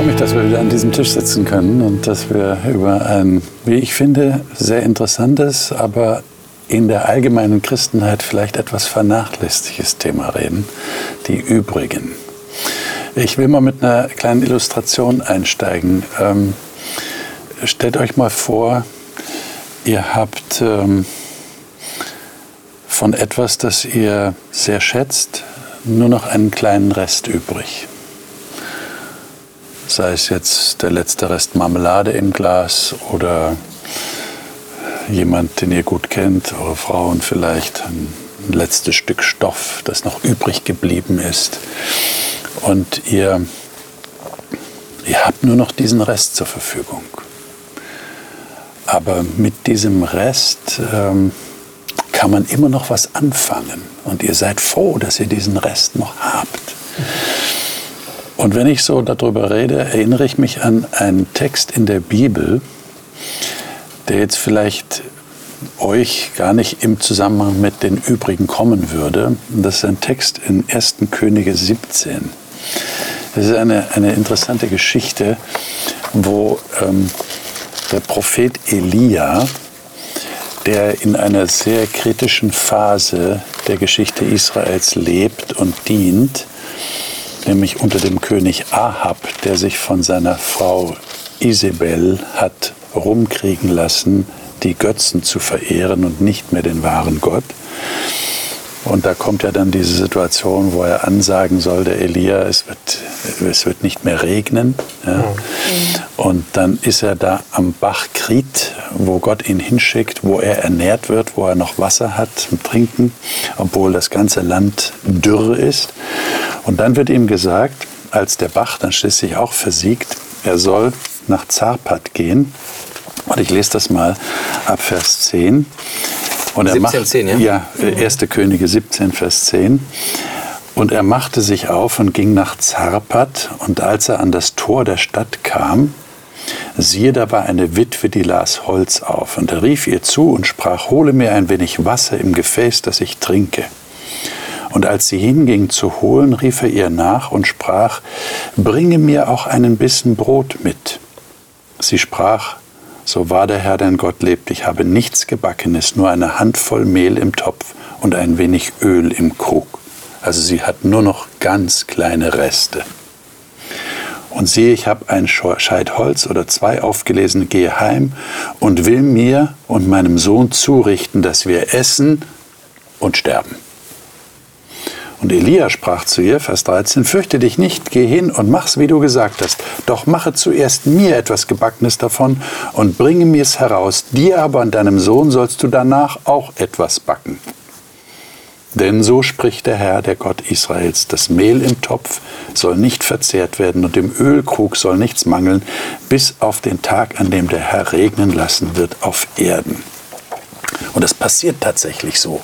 freue mich, dass wir wieder an diesem Tisch sitzen können und dass wir über ein, wie ich finde, sehr interessantes, aber in der allgemeinen Christenheit vielleicht etwas vernachlässigtes Thema reden, die Übrigen. Ich will mal mit einer kleinen Illustration einsteigen. Ähm, stellt euch mal vor, ihr habt ähm, von etwas, das ihr sehr schätzt, nur noch einen kleinen Rest übrig. Sei es jetzt der letzte Rest Marmelade im Glas oder jemand, den ihr gut kennt, eure Frauen vielleicht, ein letztes Stück Stoff, das noch übrig geblieben ist. Und ihr, ihr habt nur noch diesen Rest zur Verfügung. Aber mit diesem Rest ähm, kann man immer noch was anfangen. Und ihr seid froh, dass ihr diesen Rest noch habt. Und wenn ich so darüber rede, erinnere ich mich an einen Text in der Bibel, der jetzt vielleicht euch gar nicht im Zusammenhang mit den übrigen kommen würde. Das ist ein Text in 1. Könige 17. Das ist eine, eine interessante Geschichte, wo ähm, der Prophet Elia, der in einer sehr kritischen Phase der Geschichte Israels lebt und dient, nämlich unter dem König Ahab, der sich von seiner Frau Isabel hat rumkriegen lassen, die Götzen zu verehren und nicht mehr den wahren Gott. Und da kommt ja dann diese Situation, wo er ansagen soll, der Elia, es wird, es wird nicht mehr regnen. Ja. Mhm. Und dann ist er da am Bach Krit, wo Gott ihn hinschickt, wo er ernährt wird, wo er noch Wasser hat zum Trinken, obwohl das ganze Land dürr ist. Und dann wird ihm gesagt, als der Bach dann schließlich auch versiegt, er soll nach Zarpat gehen. Und ich lese das mal ab Vers 10. Und er 17, macht, 10, ja? Ja, 1. Mhm. Könige 17, Vers 10. Und er machte sich auf und ging nach Zarpat. Und als er an das Tor der Stadt kam, siehe, da war eine Witwe, die las Holz auf. Und er rief ihr zu und sprach, hole mir ein wenig Wasser im Gefäß, das ich trinke. Und als sie hinging zu holen, rief er ihr nach und sprach, bringe mir auch einen Bissen Brot mit. Sie sprach, so wahr der Herr dein Gott lebt, ich habe nichts Gebackenes, nur eine Handvoll Mehl im Topf und ein wenig Öl im Krug. Also sie hat nur noch ganz kleine Reste. Und siehe, ich habe ein Scheit Holz oder zwei aufgelesen, gehe heim und will mir und meinem Sohn zurichten, dass wir essen und sterben. Und Elia sprach zu ihr, Vers 13, fürchte dich nicht, geh hin und mach's, wie du gesagt hast. Doch mache zuerst mir etwas Gebackenes davon und bringe mir's heraus. Dir aber und deinem Sohn sollst du danach auch etwas backen. Denn so spricht der Herr, der Gott Israels, das Mehl im Topf soll nicht verzehrt werden und im Ölkrug soll nichts mangeln, bis auf den Tag, an dem der Herr regnen lassen wird auf Erden. Und das passiert tatsächlich so.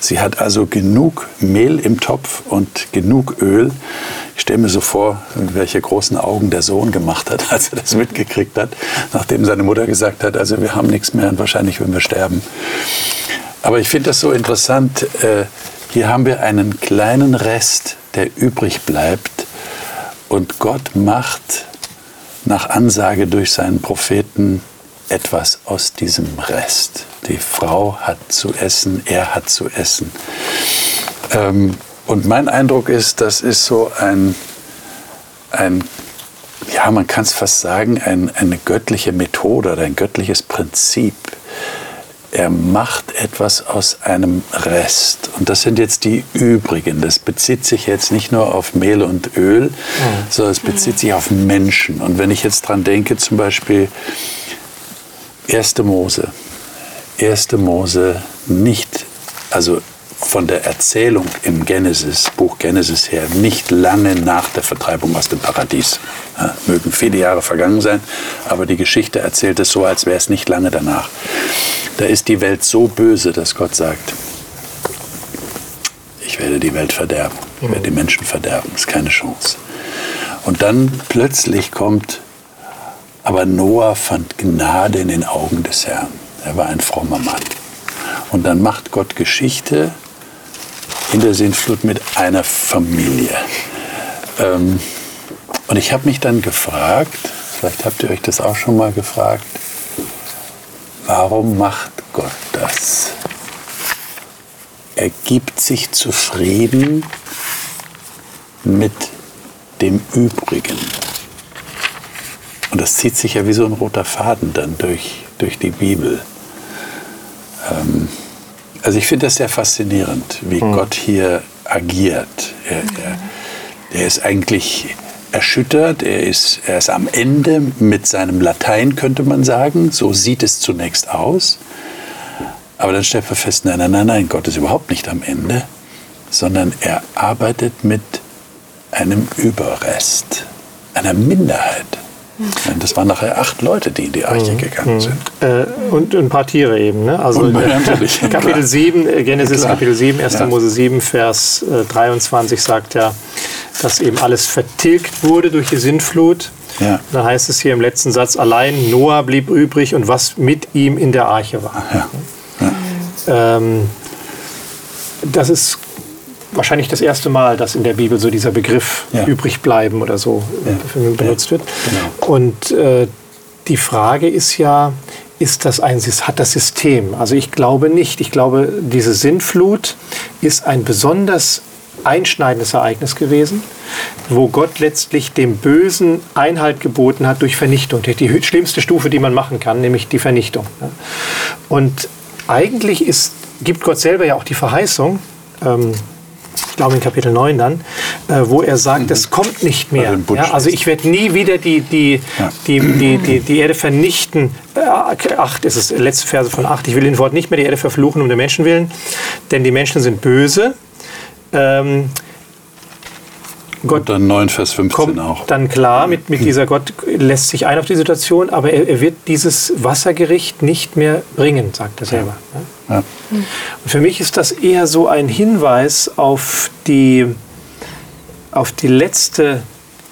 Sie hat also genug Mehl im Topf und genug Öl. Ich stelle mir so vor, welche großen Augen der Sohn gemacht hat, als er das mitgekriegt hat, nachdem seine Mutter gesagt hat, also wir haben nichts mehr und wahrscheinlich würden wir sterben. Aber ich finde das so interessant. Äh, hier haben wir einen kleinen Rest, der übrig bleibt. Und Gott macht nach Ansage durch seinen Propheten etwas aus diesem Rest. Die Frau hat zu essen, er hat zu essen. Ähm, und mein Eindruck ist, das ist so ein, ein ja, man kann es fast sagen, ein, eine göttliche Methode oder ein göttliches Prinzip. Er macht etwas aus einem Rest. Und das sind jetzt die übrigen. Das bezieht sich jetzt nicht nur auf Mehl und Öl, mhm. sondern es bezieht sich auf Menschen. Und wenn ich jetzt dran denke, zum Beispiel 1. Mose, 1. Mose nicht, also von der Erzählung im Genesis, Buch Genesis her, nicht lange nach der Vertreibung aus dem Paradies. Ja, mögen viele Jahre vergangen sein, aber die Geschichte erzählt es so, als wäre es nicht lange danach. Da ist die Welt so böse, dass Gott sagt, ich werde die Welt verderben, ich werde die Menschen verderben, ist keine Chance. Und dann plötzlich kommt, aber Noah fand Gnade in den Augen des Herrn. Er war ein frommer Mann. Und dann macht Gott Geschichte in der Sintflut mit einer Familie. Ähm, Und ich habe mich dann gefragt, vielleicht habt ihr euch das auch schon mal gefragt, warum macht Gott das? Er gibt sich zufrieden mit dem Übrigen. Und das zieht sich ja wie so ein roter Faden dann durch, durch die Bibel. Ähm, also ich finde das sehr faszinierend, wie mhm. Gott hier agiert. Er, er, er, ist eigentlich erschüttert, er ist, er ist am Ende mit seinem Latein, könnte man sagen. So sieht es zunächst aus. Aber dann stellt man fest, nein, nein, nein, nein, Gott ist überhaupt nicht am Ende, sondern er arbeitet mit einem Überrest, einer Minderheit. Das waren nachher acht Leute, die in die Arche mhm. gegangen mhm. sind. Äh, und ein paar Tiere eben. Ne? Also und, Kapitel 7, äh, Genesis Klar. Kapitel 7, 1. Ja. Mose 7, Vers äh, 23 sagt ja, dass eben alles vertilgt wurde durch die Sintflut. Ja. Da heißt es hier im letzten Satz, allein Noah blieb übrig und was mit ihm in der Arche war. Ja. Ja. Ähm, das ist wahrscheinlich das erste Mal, dass in der Bibel so dieser Begriff ja. übrig bleiben oder so ja. benutzt wird. Genau. Und äh, die Frage ist ja, ist das ein, hat das System? Also ich glaube nicht. Ich glaube, diese Sinnflut ist ein besonders einschneidendes Ereignis gewesen, wo Gott letztlich dem Bösen Einhalt geboten hat durch Vernichtung. Die schlimmste Stufe, die man machen kann, nämlich die Vernichtung. Und eigentlich ist, gibt Gott selber ja auch die Verheißung, ähm, glaube in Kapitel 9 dann, äh, wo er sagt, es mhm. kommt nicht mehr. Also, ja, also ich werde nie wieder die, die, ja. die, die, die, die, Erde vernichten. Äh, acht ist es, letzte Verse von 8. Ich will den Wort nicht mehr die Erde verfluchen um der Menschen willen, denn die Menschen sind böse. Ähm, Gott und dann 9, Vers 15 kommt auch. Dann klar, mit, mit dieser Gott lässt sich ein auf die Situation, aber er, er wird dieses Wassergericht nicht mehr bringen, sagt er selber. Ja. Ja. Und für mich ist das eher so ein Hinweis auf die, auf die letzte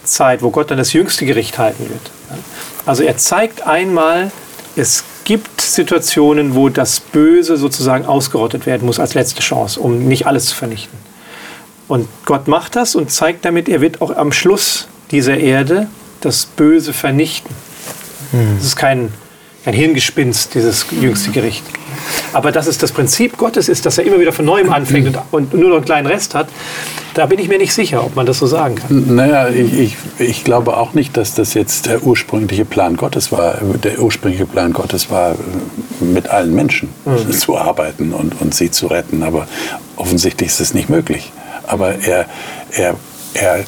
Zeit, wo Gott dann das jüngste Gericht halten wird. Also er zeigt einmal, es gibt Situationen, wo das Böse sozusagen ausgerottet werden muss als letzte Chance, um nicht alles zu vernichten. Und Gott macht das und zeigt damit, er wird auch am Schluss dieser Erde das Böse vernichten. Hm. Das ist kein, kein Hirngespinst, dieses jüngste Gericht. Aber dass es das Prinzip Gottes ist, dass er immer wieder von neuem anfängt und, nur noch einen kleinen Rest hat, da bin ich mir nicht sicher, ob man das so sagen kann. Naja, ich, ich, ich glaube auch nicht, dass das jetzt der ursprüngliche Plan Gottes war. Der ursprüngliche Plan Gottes war, mit allen Menschen mhm. zu arbeiten und, und sie zu retten. Aber offensichtlich ist es nicht möglich aber er, er, er,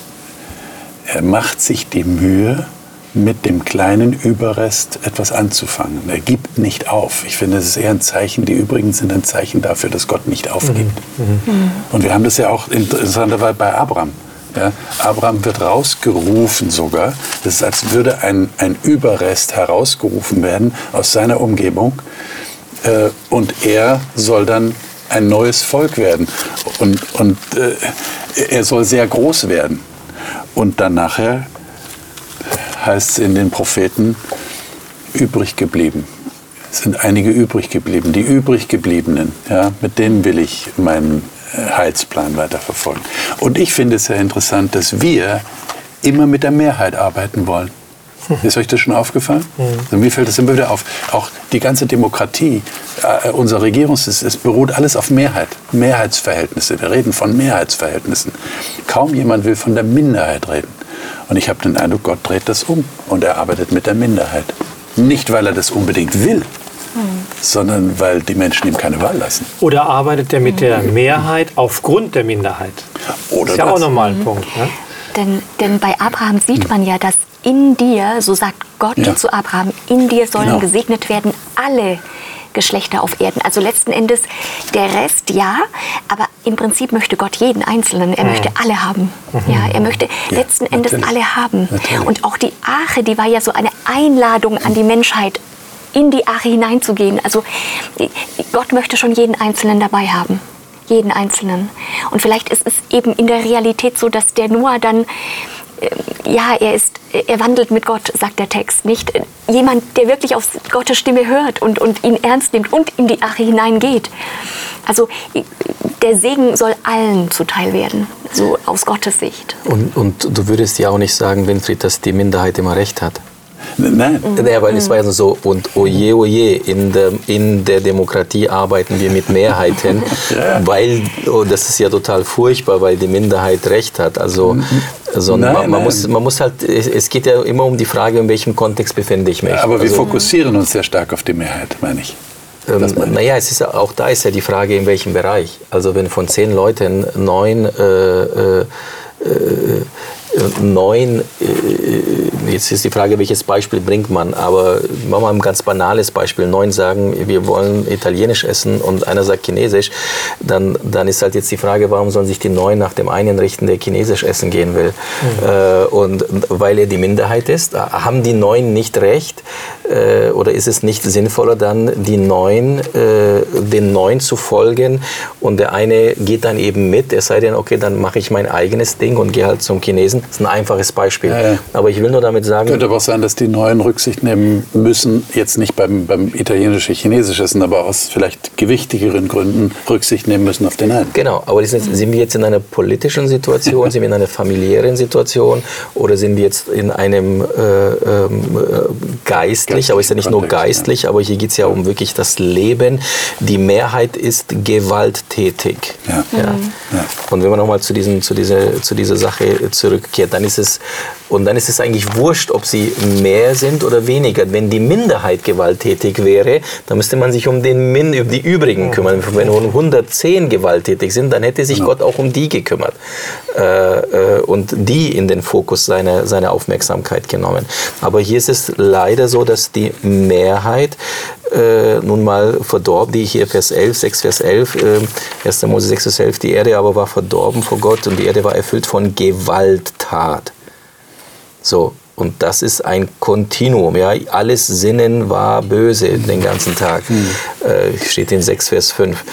er macht sich die Mühe, mit dem kleinen Überrest etwas anzufangen. Er gibt nicht auf. Ich finde, es ist eher ein Zeichen, die übrigen sind ein Zeichen dafür, dass Gott nicht aufgibt. Mhm. Mhm. Und wir haben das ja auch interessanterweise bei Abraham. Ja, Abraham wird rausgerufen sogar. Das ist, als würde ein, ein Überrest herausgerufen werden aus seiner Umgebung. Äh, und er soll dann ein neues Volk werden. Und, und äh, er soll sehr groß werden. Und dann nachher heißt es in den Propheten, übrig geblieben. Es sind einige übrig geblieben. Die übrig gebliebenen, ja, mit denen will ich meinen äh, Heilsplan weiterverfolgen. Und ich finde es sehr interessant, dass wir immer mit der Mehrheit arbeiten wollen. Ist euch das schon aufgefallen? Mhm. Wie fällt das immer wieder auf? Auch die ganze Demokratie, äh, unser Regierungssystem, es beruht alles auf Mehrheit, Mehrheitsverhältnisse. Wir reden von Mehrheitsverhältnissen. Kaum jemand will von der Minderheit reden. Und ich habe den Eindruck, Gott dreht das um und er arbeitet mit der Minderheit. Nicht, weil er das unbedingt will, sondern weil die Menschen ihm keine Wahl lassen. Oder arbeitet er mit der Mehrheit aufgrund der Minderheit? Oder das ist ja das. auch nochmal ein mhm. Punkt. Ne? Denn, denn bei Abraham sieht man ja, dass in dir, so sagt Gott ja. zu Abraham, in dir sollen genau. gesegnet werden alle Geschlechter auf Erden. Also letzten Endes der Rest ja, aber im Prinzip möchte Gott jeden Einzelnen. Er mhm. möchte alle haben. Mhm. Ja, er möchte ja, letzten Endes natürlich. alle haben. Natürlich. Und auch die Arche, die war ja so eine Einladung an die Menschheit, in die Arche hineinzugehen. Also Gott möchte schon jeden Einzelnen dabei haben. Jeden Einzelnen. Und vielleicht ist es eben in der Realität so, dass der Noah dann ja, er ist, er wandelt mit Gott, sagt der Text. Nicht äh, jemand, der wirklich auf Gottes Stimme hört und, und ihn ernst nimmt und in die Arche hineingeht. Also der Segen soll allen zuteil werden, so aus Gottes Sicht. Und, und du würdest ja auch nicht sagen, Winfried, dass die Minderheit immer recht hat. Nein. Naja, weil es war ja so, und oje, oje, in der, in der Demokratie arbeiten wir mit Mehrheiten, ja. weil, oh, das ist ja total furchtbar, weil die Minderheit Recht hat. Also, also nein, man, man muss, man muss halt, es geht ja immer um die Frage, in welchem Kontext befinde ich mich. Ja, aber wir also, fokussieren uns sehr stark auf die Mehrheit, meine ich. Ähm, naja, es ist auch da ist ja die Frage, in welchem Bereich. Also wenn von zehn Leuten neun äh, äh, äh neun, äh, jetzt ist die Frage, welches Beispiel bringt man, aber machen wir mal ein ganz banales Beispiel. Neun sagen, wir wollen Italienisch essen und einer sagt Chinesisch, dann, dann ist halt jetzt die Frage, warum sollen sich die neun nach dem einen richten, der Chinesisch essen gehen will? Mhm. Äh, und weil er die Minderheit ist, haben die neun nicht recht äh, oder ist es nicht sinnvoller, dann die neun, den neun zu folgen und der eine geht dann eben mit, er sei denn, okay, dann mache ich mein eigenes Ding und gehe halt zum Chinesen das ist ein einfaches Beispiel. Ja, ja. Aber ich will nur damit sagen. Könnte aber auch sein, dass die Neuen Rücksicht nehmen müssen, jetzt nicht beim, beim italienisch-chinesisch essen, aber aus vielleicht gewichtigeren Gründen Rücksicht nehmen müssen auf den einen. Genau, aber sind, sind wir jetzt in einer politischen Situation, sind wir in einer familiären Situation oder sind wir jetzt in einem äh, äh, geistlich, aber ist ja nicht nur geistlich, ja. aber hier geht es ja um wirklich das Leben. Die Mehrheit ist gewalttätig. Ja. Ja. Und wenn wir nochmal zu, zu, dieser, zu dieser Sache zurückkehren, umgekehrt. Dann ist es, und dann ist es eigentlich wurscht, ob sie mehr sind oder weniger. Wenn die Minderheit gewalttätig wäre, dann müsste man sich um, den Min, um die übrigen kümmern. Wenn nur 110 gewalttätig sind, dann hätte sich Gott auch um die gekümmert äh, äh, und die in den Fokus seiner, seiner Aufmerksamkeit genommen. Aber hier ist es leider so, dass die Mehrheit äh, nun mal verdorben, die hier Vers 11, 6 Vers 11, äh, 1. Mose 6 Vers 11, die Erde aber war verdorben vor Gott und die Erde war erfüllt von Gewalttat. So, und das ist ein Kontinuum. Ja? Alles Sinnen war böse den ganzen Tag. Mhm. Äh, steht in 6 Vers 5.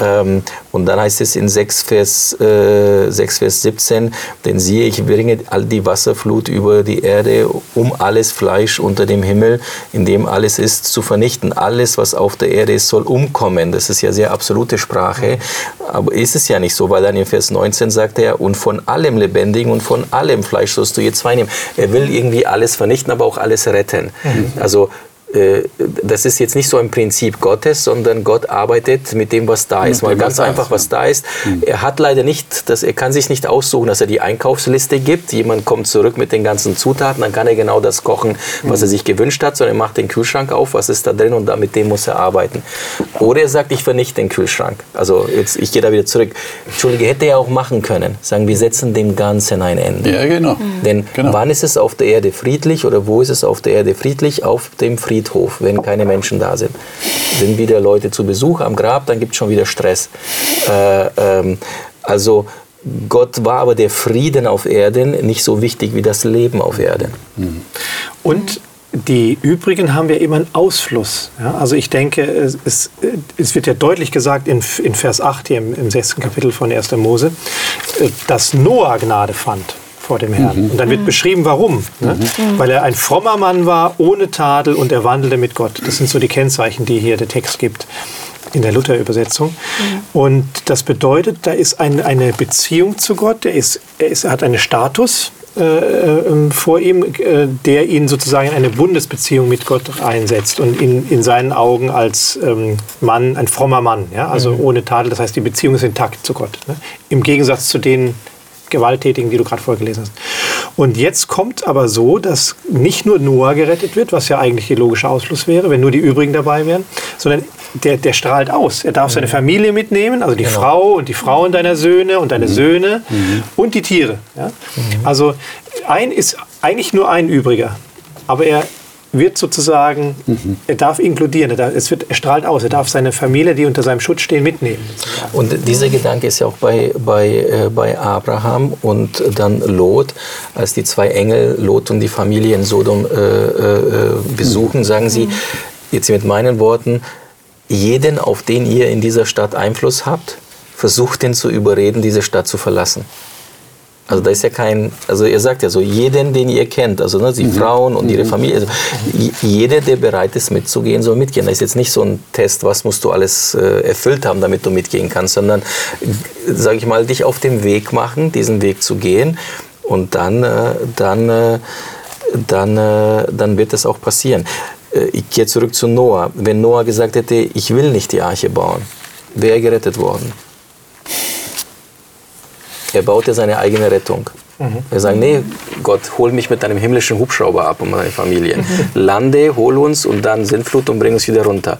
Ähm, und dann heißt es in 6 Vers, äh, 6 Vers 17, denn siehe, ich bringe all die Wasserflut über die Erde, um alles Fleisch unter dem Himmel, in dem alles ist, zu vernichten. Alles, was auf der Erde ist, soll umkommen. Das ist ja sehr absolute Sprache, aber ist es ja nicht so, weil dann in Vers 19 sagt er, und von allem Lebendigen und von allem Fleisch sollst du jetzt zwei nehmen. Er will irgendwie alles vernichten, aber auch alles retten. Mhm. Also das ist jetzt nicht so ein Prinzip Gottes, sondern Gott arbeitet mit dem, was da ist. Mal ganz einfach, was da ist. Mhm. Er hat leider nicht, dass er kann sich nicht aussuchen, dass er die Einkaufsliste gibt. Jemand kommt zurück mit den ganzen Zutaten, dann kann er genau das kochen, was er mhm. sich gewünscht hat, sondern er macht den Kühlschrank auf, was ist da drin und mit dem muss er arbeiten. Oder er sagt, ich vernichte den Kühlschrank. Also jetzt, ich gehe da wieder zurück. Entschuldige, hätte er auch machen können. Sagen, wir setzen dem Ganzen ein Ende. Ja, genau. Denn genau. wann ist es auf der Erde friedlich oder wo ist es auf der Erde friedlich? Auf dem Friedhof. Friedhof, wenn keine Menschen da sind. Sind wieder Leute zu Besuch am Grab, dann gibt es schon wieder Stress. Äh, ähm, also Gott war aber der Frieden auf Erden nicht so wichtig wie das Leben auf Erden. Mhm. Und die übrigen haben wir immer einen Ausfluss. Ja, also ich denke, es, es, wird ja deutlich gesagt in, in Vers 8 hier im, im sechsten Kapitel von 1. Mose, äh, dass Noah Gnade fand vor dem Herrn. Mhm. Und dann wird beschrieben, warum. Ne? Mhm. Weil er ein frommer Mann war, ohne Tadel und er wandelte mit Gott. Das sind so die Kennzeichen, die hier der Text gibt in der Luther-Übersetzung. Mhm. Und das bedeutet, da ist ein, eine Beziehung zu Gott, er, ist, er, ist, er hat einen Status äh, äh, vor ihm, äh, der ihn sozusagen in eine Bundesbeziehung mit Gott einsetzt und ihn in seinen Augen als ähm, Mann, ein frommer Mann, ja? also mhm. ohne Tadel, das heißt, die Beziehung ist intakt zu Gott. Ne? Im Gegensatz zu den Gewalttätigen, die du gerade vorgelesen hast. Und jetzt kommt aber so, dass nicht nur Noah gerettet wird, was ja eigentlich der logische Ausschluss wäre, wenn nur die übrigen dabei wären, sondern der, der strahlt aus. Er darf mhm. seine Familie mitnehmen, also die genau. Frau und die Frauen deiner Söhne und deine mhm. Söhne mhm. und die Tiere. Ja? Mhm. Also ein ist eigentlich nur ein übriger, aber er wird sozusagen, mhm. er darf inkludieren, er, darf, es wird, er strahlt aus, er darf seine Familie, die unter seinem Schutz stehen, mitnehmen. Sozusagen. Und dieser Gedanke ist ja auch bei, bei, äh, bei Abraham und dann Lot, als die zwei Engel, Lot und die Familie in Sodom äh, äh, besuchen, sagen sie, jetzt mit meinen Worten, jeden, auf den ihr in dieser Stadt Einfluss habt, versucht den zu überreden, diese Stadt zu verlassen. Also da ist ja kein, also er sagt ja so, jeden, den ihr kennt, also ne, die mhm. Frauen und ihre mhm. Familie, also jeder, der bereit ist mitzugehen, soll mitgehen. Das ist jetzt nicht so ein Test, was musst du alles äh, erfüllt haben, damit du mitgehen kannst, sondern, sage ich mal, dich auf den Weg machen, diesen Weg zu gehen und dann, äh, dann, äh, dann, äh, dann wird das auch passieren. Äh, ich gehe zurück zu Noah. Wenn Noah gesagt hätte, ich will nicht die Arche bauen, wäre gerettet worden. Er baute seine eigene Rettung. Mhm. Er sagt, nee, Gott, hol mich mit deinem himmlischen Hubschrauber ab und meine Familie. Mhm. Lande, hol uns und dann Sintflut und bring uns wieder runter.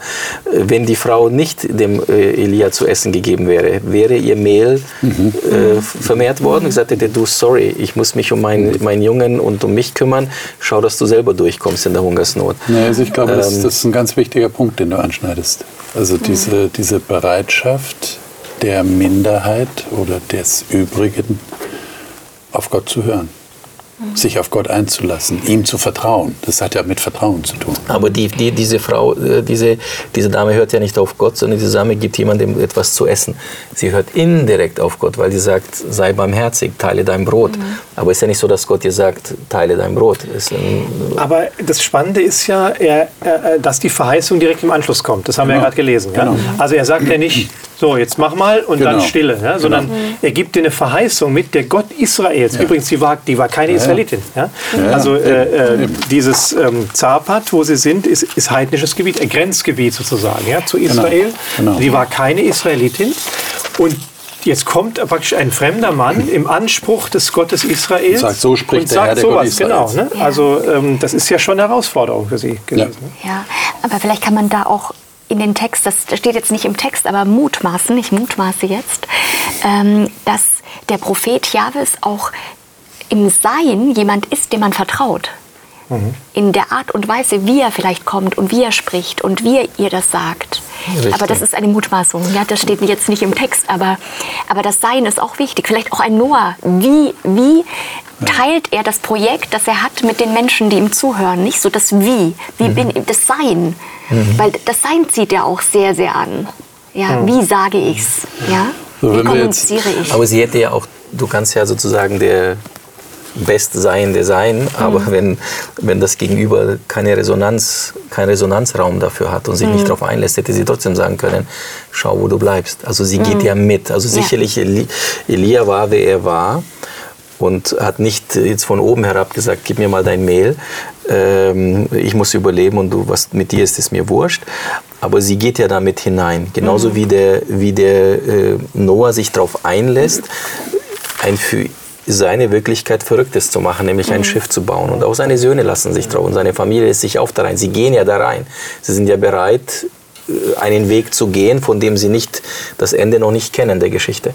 Wenn die Frau nicht dem äh, Elia zu essen gegeben wäre, wäre ihr Mehl mhm. äh, vermehrt worden. Ich sagte, du, sorry, ich muss mich um meinen, meinen Jungen und um mich kümmern. Schau, dass du selber durchkommst in der Hungersnot. Ja, also ich glaube, ähm, das, das, ist ein ganz wichtiger Punkt, den du anschneidest. Also diese, diese Bereitschaft, der Minderheit oder des Übrigen auf Gott zu hören sich auf Gott einzulassen, ihm zu vertrauen. Das hat ja mit Vertrauen zu tun. Aber die, die, diese Frau, äh, diese, diese Dame hört ja nicht auf Gott, sondern diese Dame gibt jemandem etwas zu essen. Sie hört indirekt auf Gott, weil sie sagt, sei barmherzig, teile dein Brot. Mhm. Aber es ist ja nicht so, dass Gott dir sagt, teile dein Brot. Aber das Spannende ist ja, er, er, dass die Verheißung direkt im Anschluss kommt. Das haben genau. wir ja gerade gelesen. Ja? Genau. Also er sagt ja nicht, so, jetzt mach mal und genau. dann Stille, ja? sondern genau. er gibt dir eine Verheißung mit, der Gott Israels. Ja. Übrigens, die war, die war keine ja. Israelitin. Ja? Also äh, äh, dieses ähm, Zapat, wo sie sind, ist, ist heidnisches Gebiet, ein Grenzgebiet sozusagen ja, zu genau. Israel. Genau. Die war keine Israelitin. Und Jetzt kommt praktisch ein fremder Mann im Anspruch des Gottes Israels. Und sagt, so spricht und der sagt Herr, der sowas, genau. Ne? Ja. Also ähm, das ist ja schon eine Herausforderung für Sie gewesen. Ja. ja, aber vielleicht kann man da auch in den Text, das steht jetzt nicht im Text, aber mutmaßen, ich mutmaße jetzt, ähm, dass der Prophet Jahwes auch im Sein jemand ist, dem man vertraut. Mhm. In der Art und Weise, wie er vielleicht kommt und wie er spricht und wie er ihr das sagt. Richtig. Aber das ist eine Mutmaßung. Ja, das steht jetzt nicht im Text, aber, aber das Sein ist auch wichtig. Vielleicht auch ein Noah. Wie, wie teilt er das Projekt, das er hat mit den Menschen, die ihm zuhören? Nicht so das Wie, wie mhm. bin das Sein. Mhm. Weil das Sein zieht er auch sehr, sehr an. Ja, mhm. Wie sage ich's? Ja? wie kommuniziere ich? Aber sie hätte ja auch, du kannst ja sozusagen der Bestseiende sein, aber mhm. wenn, wenn das Gegenüber keine Resonanz, keinen Resonanzraum dafür hat und sich mhm. nicht darauf einlässt, hätte sie trotzdem sagen können, schau, wo du bleibst. Also sie mhm. geht ja mit. Also sicherlich, Eli Elia war, wer er war und hat nicht jetzt von oben herab gesagt, gib mir mal dein Mehl, ähm, ich muss überleben und du, was mit dir ist, ist mir wurscht. Aber sie geht ja damit hinein, genauso mhm. wie der, wie der äh, Noah sich darauf einlässt, ein für seine Wirklichkeit Verrücktes zu machen, nämlich ein mhm. Schiff zu bauen. Und auch seine Söhne lassen sich drauf und seine Familie lässt sich auch da rein. Sie gehen ja da rein. Sie sind ja bereit, äh, einen Weg zu gehen, von dem sie nicht das Ende noch nicht kennen der Geschichte.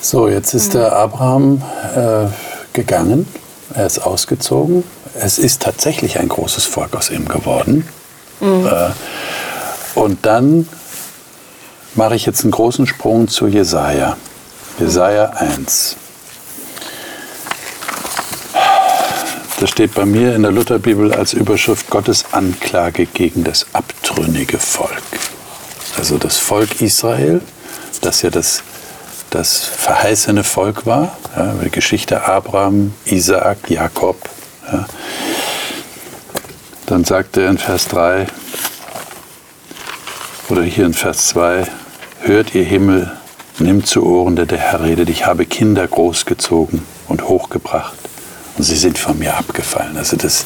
So, jetzt ist der Abraham äh, gegangen, er ist ausgezogen. Es ist tatsächlich ein großes Volk aus ihm geworden. Mhm. Äh, und dann mache ich jetzt einen großen Sprung zu Jesaja. Jesaja 1. Das steht bei mir in der Lutherbibel als Überschrift Gottes Anklage gegen das abtrünnige Volk. Also das Volk Israel, das ja das, das verheißene Volk war, ja, die Geschichte Abraham, Isaak, Jakob. Ja. Dann sagt er in Vers 3 oder hier in Vers 2, hört ihr Himmel, nimmt zu Ohren, der der Herr redet, ich habe Kinder großgezogen und hochgebracht und sie sind von mir abgefallen. Also das,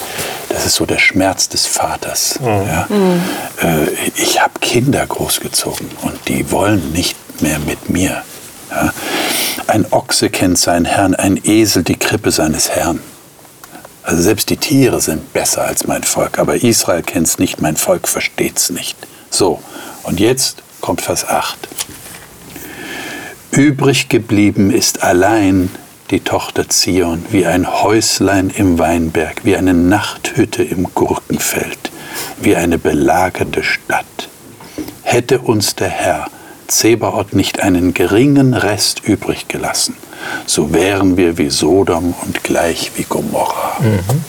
das ist so der Schmerz des Vaters. Mhm. Ja? Mhm. Äh, ich habe Kinder großgezogen und die wollen nicht mehr mit mir. Ja? Ein Ochse kennt seinen Herrn, ein Esel die Krippe seines Herrn. Also selbst die Tiere sind besser als mein Volk, aber Israel kennt es nicht, mein Volk versteht es nicht. So, und jetzt kommt Vers 8. Übrig geblieben ist allein die Tochter Zion, wie ein Häuslein im Weinberg, wie eine Nachthütte im Gurkenfeld, wie eine belagerte Stadt. Hätte uns der Herr Zebaoth nicht einen geringen Rest übrig gelassen, so wären wir wie Sodom und gleich wie Gomorra. Mhm.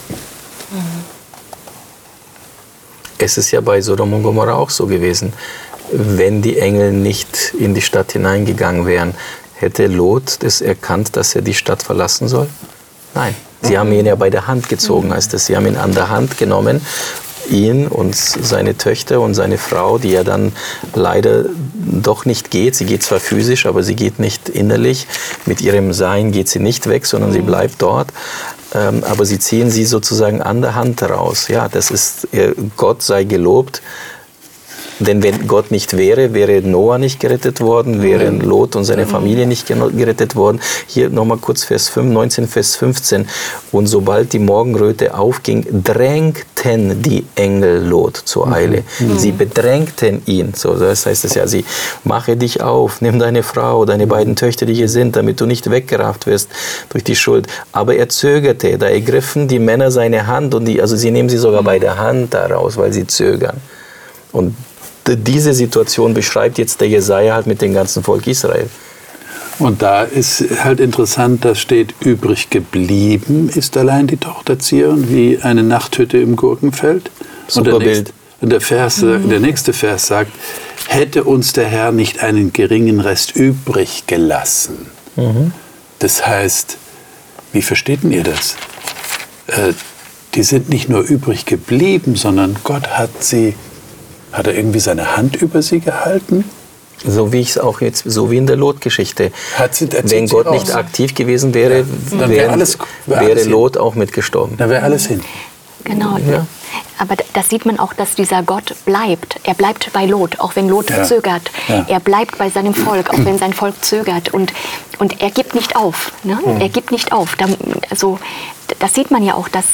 Es ist ja bei Sodom und Gomorra auch so gewesen. Wenn die Engel nicht in die Stadt hineingegangen wären, hätte Lot das erkannt, dass er die Stadt verlassen soll? Nein. Sie haben ihn ja bei der Hand gezogen, heißt es. Sie haben ihn an der Hand genommen ihn und seine Töchter und seine Frau, die ja dann leider doch nicht geht. Sie geht zwar physisch, aber sie geht nicht innerlich. Mit ihrem Sein geht sie nicht weg, sondern sie bleibt dort. Ähm, aber sie ziehen sie sozusagen an der Hand heraus. Ja, das ist, Gott sei gelobt, denn wenn Gott nicht wäre, wäre Noah nicht gerettet worden, wären Lot und seine Familie nicht gerettet worden. Hier nochmal kurz Vers 5, 19, Vers 15. Und sobald die Morgenröte aufging, drängten die Engel Lot zur mhm. Eile. Mhm. Sie bedrängten ihn. So, das heißt es ja, sie mache dich auf, nimm deine Frau, deine beiden Töchter, die hier sind, damit du nicht weggerafft wirst durch die Schuld. Aber er zögerte, da ergriffen die Männer seine Hand und die, also sie nehmen sie sogar bei der Hand daraus, weil sie zögern. Und diese Situation beschreibt jetzt der Jesaja halt mit dem ganzen Volk Israel. Und da ist halt interessant, da steht übrig geblieben, ist allein die Tochter Zion wie eine Nachthütte im Gurkenfeld. Super und der Bild. und der, Vers, mhm. der nächste Vers sagt, hätte uns der Herr nicht einen geringen Rest übrig gelassen. Mhm. Das heißt, wie versteht ihr das? Äh, die sind nicht nur übrig geblieben, sondern Gott hat sie hat er irgendwie seine Hand über sie gehalten? So wie ich es auch jetzt, so wie in der Lot-Geschichte. Wenn Gott nicht aktiv gewesen wäre, ja. wäre, wär alles, wär wäre Lot auch mitgestorben. Da wäre alles hin. Genau. Ja. Aber das sieht man auch, dass dieser Gott bleibt. Er bleibt bei Lot, auch wenn Lot ja. zögert. Ja. Er bleibt bei seinem Volk, auch wenn sein Volk zögert. Und, und er gibt nicht auf. Ne? Mhm. Er gibt nicht auf. Da, also, das sieht man ja auch, dass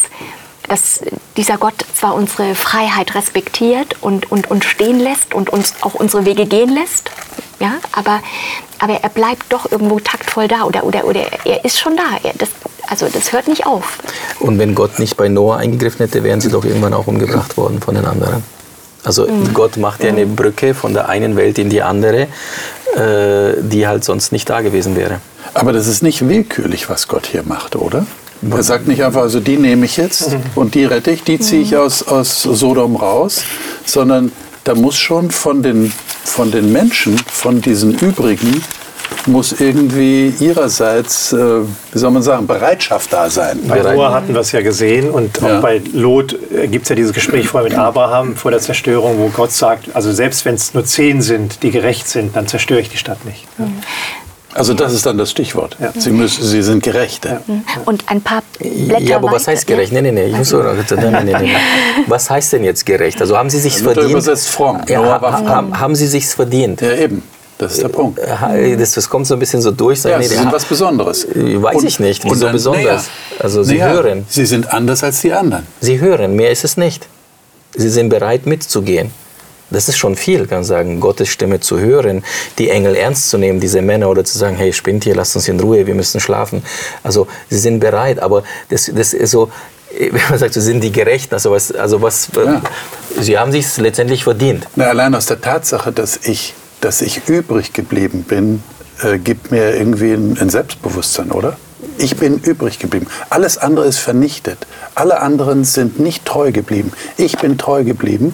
dass dieser Gott zwar unsere Freiheit respektiert und, und, und stehen lässt und uns auch unsere Wege gehen lässt, ja, aber, aber er bleibt doch irgendwo taktvoll da oder, oder, oder er ist schon da. Er, das, also das hört nicht auf. Und wenn Gott nicht bei Noah eingegriffen hätte, wären sie doch irgendwann auch umgebracht worden von den anderen. Also mhm. Gott macht ja eine mhm. Brücke von der einen Welt in die andere, äh, die halt sonst nicht da gewesen wäre. Aber das ist nicht willkürlich, was Gott hier macht, oder? Er sagt nicht einfach, also die nehme ich jetzt und die rette ich, die ziehe ich mhm. aus, aus Sodom raus, sondern da muss schon von den, von den Menschen, von diesen übrigen, muss irgendwie ihrerseits, äh, wie soll man sagen, Bereitschaft da sein. Bei Noah hatten wir es ja gesehen und auch ja. bei Lot äh, gibt es ja dieses Gespräch vorher mit Abraham vor der Zerstörung, wo Gott sagt, also selbst wenn es nur zehn sind, die gerecht sind, dann zerstöre ich die Stadt nicht. Ja. Mhm. Also das ist dann das Stichwort. Ja. Sie, müssen, Sie sind gerecht. Ja. Und ein paar Blätter Ja, aber was heißt gerecht? Nein, nein, nein. Nein, nein, nein, Was heißt denn jetzt gerecht? Also haben Sie sich verdient? Übersetzt fromm. Ja, haben, haben Sie sich's verdient? Ja, eben. Das ist der Punkt. Äh, das, das kommt so ein bisschen so durch. Ja, nee, Sie sind was Besonderes. Weiß und, ich nicht. Wieso dann, besonders? Ja. Also Sie ja, hören. Sie sind anders als die anderen. Sie hören. Mehr ist es nicht. Sie sind bereit mitzugehen. Das ist schon viel, kann man sagen, Gottes Stimme zu hören, die Engel ernst zu nehmen, diese Männer, oder zu sagen, hey, spinnt hier, lasst uns in Ruhe, wir müssen schlafen. Also sie sind bereit, aber das, das ist so, wenn man sagt, so sind die Gerechten, also was, also was ja. sie haben sich letztendlich verdient. Na, allein aus der Tatsache, dass ich, dass ich übrig geblieben bin, äh, gibt mir irgendwie ein, ein Selbstbewusstsein, oder? Ich bin übrig geblieben. Alles andere ist vernichtet. Alle anderen sind nicht treu geblieben. Ich bin treu geblieben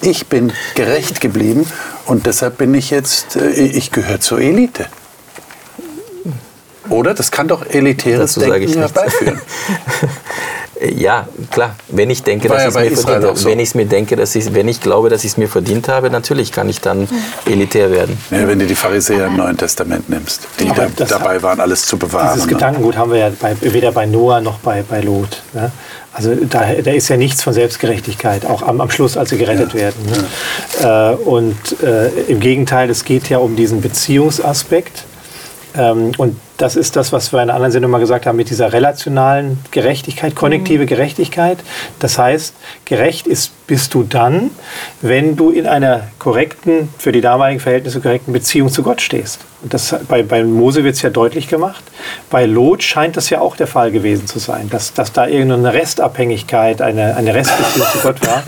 ich bin gerecht geblieben und deshalb bin ich jetzt, äh, ich gehöre zur Elite. Oder? Das kann doch elitäres Dazu Denken herbeiführen. Ja, klar. Wenn ich denke, dass ja ich es mir verdient habe, so. wenn ich es mir denke, dass ich, wenn ich glaube, dass ich es mir verdient habe, natürlich kann ich dann elitär werden. Ja, wenn du die Pharisäer im Neuen Testament nimmst, die da, dabei waren, alles zu bewahren. Dieses ne? Gedankengut haben wir ja bei, weder bei Noah noch bei, bei Lot. Ne? Also da, da, ist ja nichts von Selbstgerechtigkeit, auch am, am Schluss, als sie gerettet ja. werden. Ne? Ja. Äh, und äh, im Gegenteil, es geht ja um diesen Beziehungsaspekt. Ähm, und das ist das, was wir in einer anderen Sendung mal gesagt haben mit dieser relationalen Gerechtigkeit, konnektive mhm. Gerechtigkeit. Das heißt, gerecht ist, bist du dann, wenn du in einer korrekten, für die damaligen Verhältnisse korrekten Beziehung zu Gott stehst. Und das, bei, bei Mose wird es ja deutlich gemacht. Bei Lot scheint das ja auch der Fall gewesen zu sein, dass, dass da irgendeine Restabhängigkeit, eine, eine Restbeziehung zu Gott war,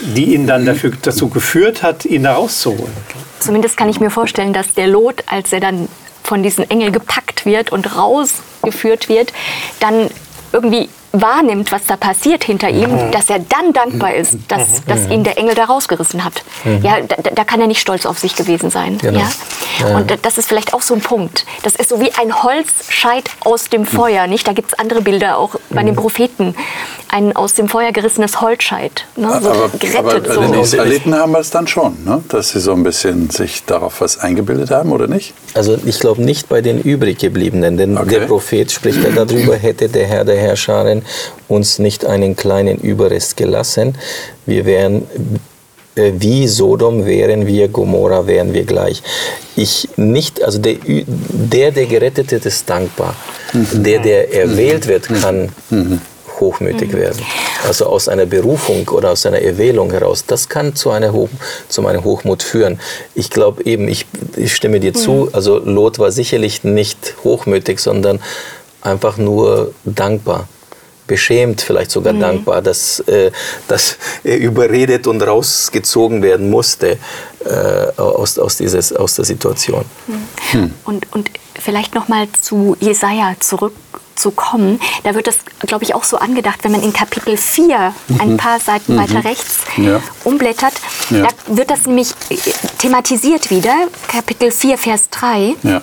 die ihn dann dafür, dazu geführt hat, ihn da rauszuholen. Zumindest kann ich mir vorstellen, dass der Lot, als er dann von diesen Engeln gepackt wird und rausgeführt wird, dann irgendwie wahrnimmt, was da passiert hinter ihm, mhm. dass er dann dankbar ist, dass, mhm. dass ihn der Engel da rausgerissen hat. Mhm. Ja, da, da, kann er nicht stolz auf sich gewesen sein. Genau. Ja? ja? Und das ist vielleicht auch so ein Punkt. Das ist so wie ein Holzscheit aus dem Feuer. Nicht? Da gibt es andere Bilder, auch bei den Propheten. Ein aus dem Feuer gerissenes Holzscheit. Ne? So aber, gerettet. Aber so. die Israeliten haben es dann schon, ne? dass sie so ein bisschen sich darauf was eingebildet haben, oder nicht? Also ich glaube nicht bei den übrig gebliebenen, denn okay. der Prophet spricht ja darüber, hätte der Herr der Herrscharen uns nicht einen kleinen Überrest gelassen. Wir wären äh, wie Sodom wären wir, Gomorra wären wir gleich. Ich nicht, also der, der, der gerettet wird, ist dankbar. Mhm. Der, der erwählt wird, mhm. kann mhm. Hochmütig werden. Also aus einer Berufung oder aus einer Erwählung heraus, das kann zu, einer Hoch, zu einem Hochmut führen. Ich glaube eben, ich, ich stimme dir zu, also Lot war sicherlich nicht hochmütig, sondern einfach nur dankbar beschämt, vielleicht sogar mhm. dankbar, dass, äh, dass er überredet und rausgezogen werden musste äh, aus, aus, dieses, aus der Situation. Mhm. Und, und vielleicht nochmal zu Jesaja zurückzukommen. Da wird das, glaube ich, auch so angedacht, wenn man in Kapitel 4 ein mhm. paar Seiten mhm. weiter rechts ja. umblättert. Ja. Da wird das nämlich äh, thematisiert wieder. Kapitel 4, Vers 3. Ja.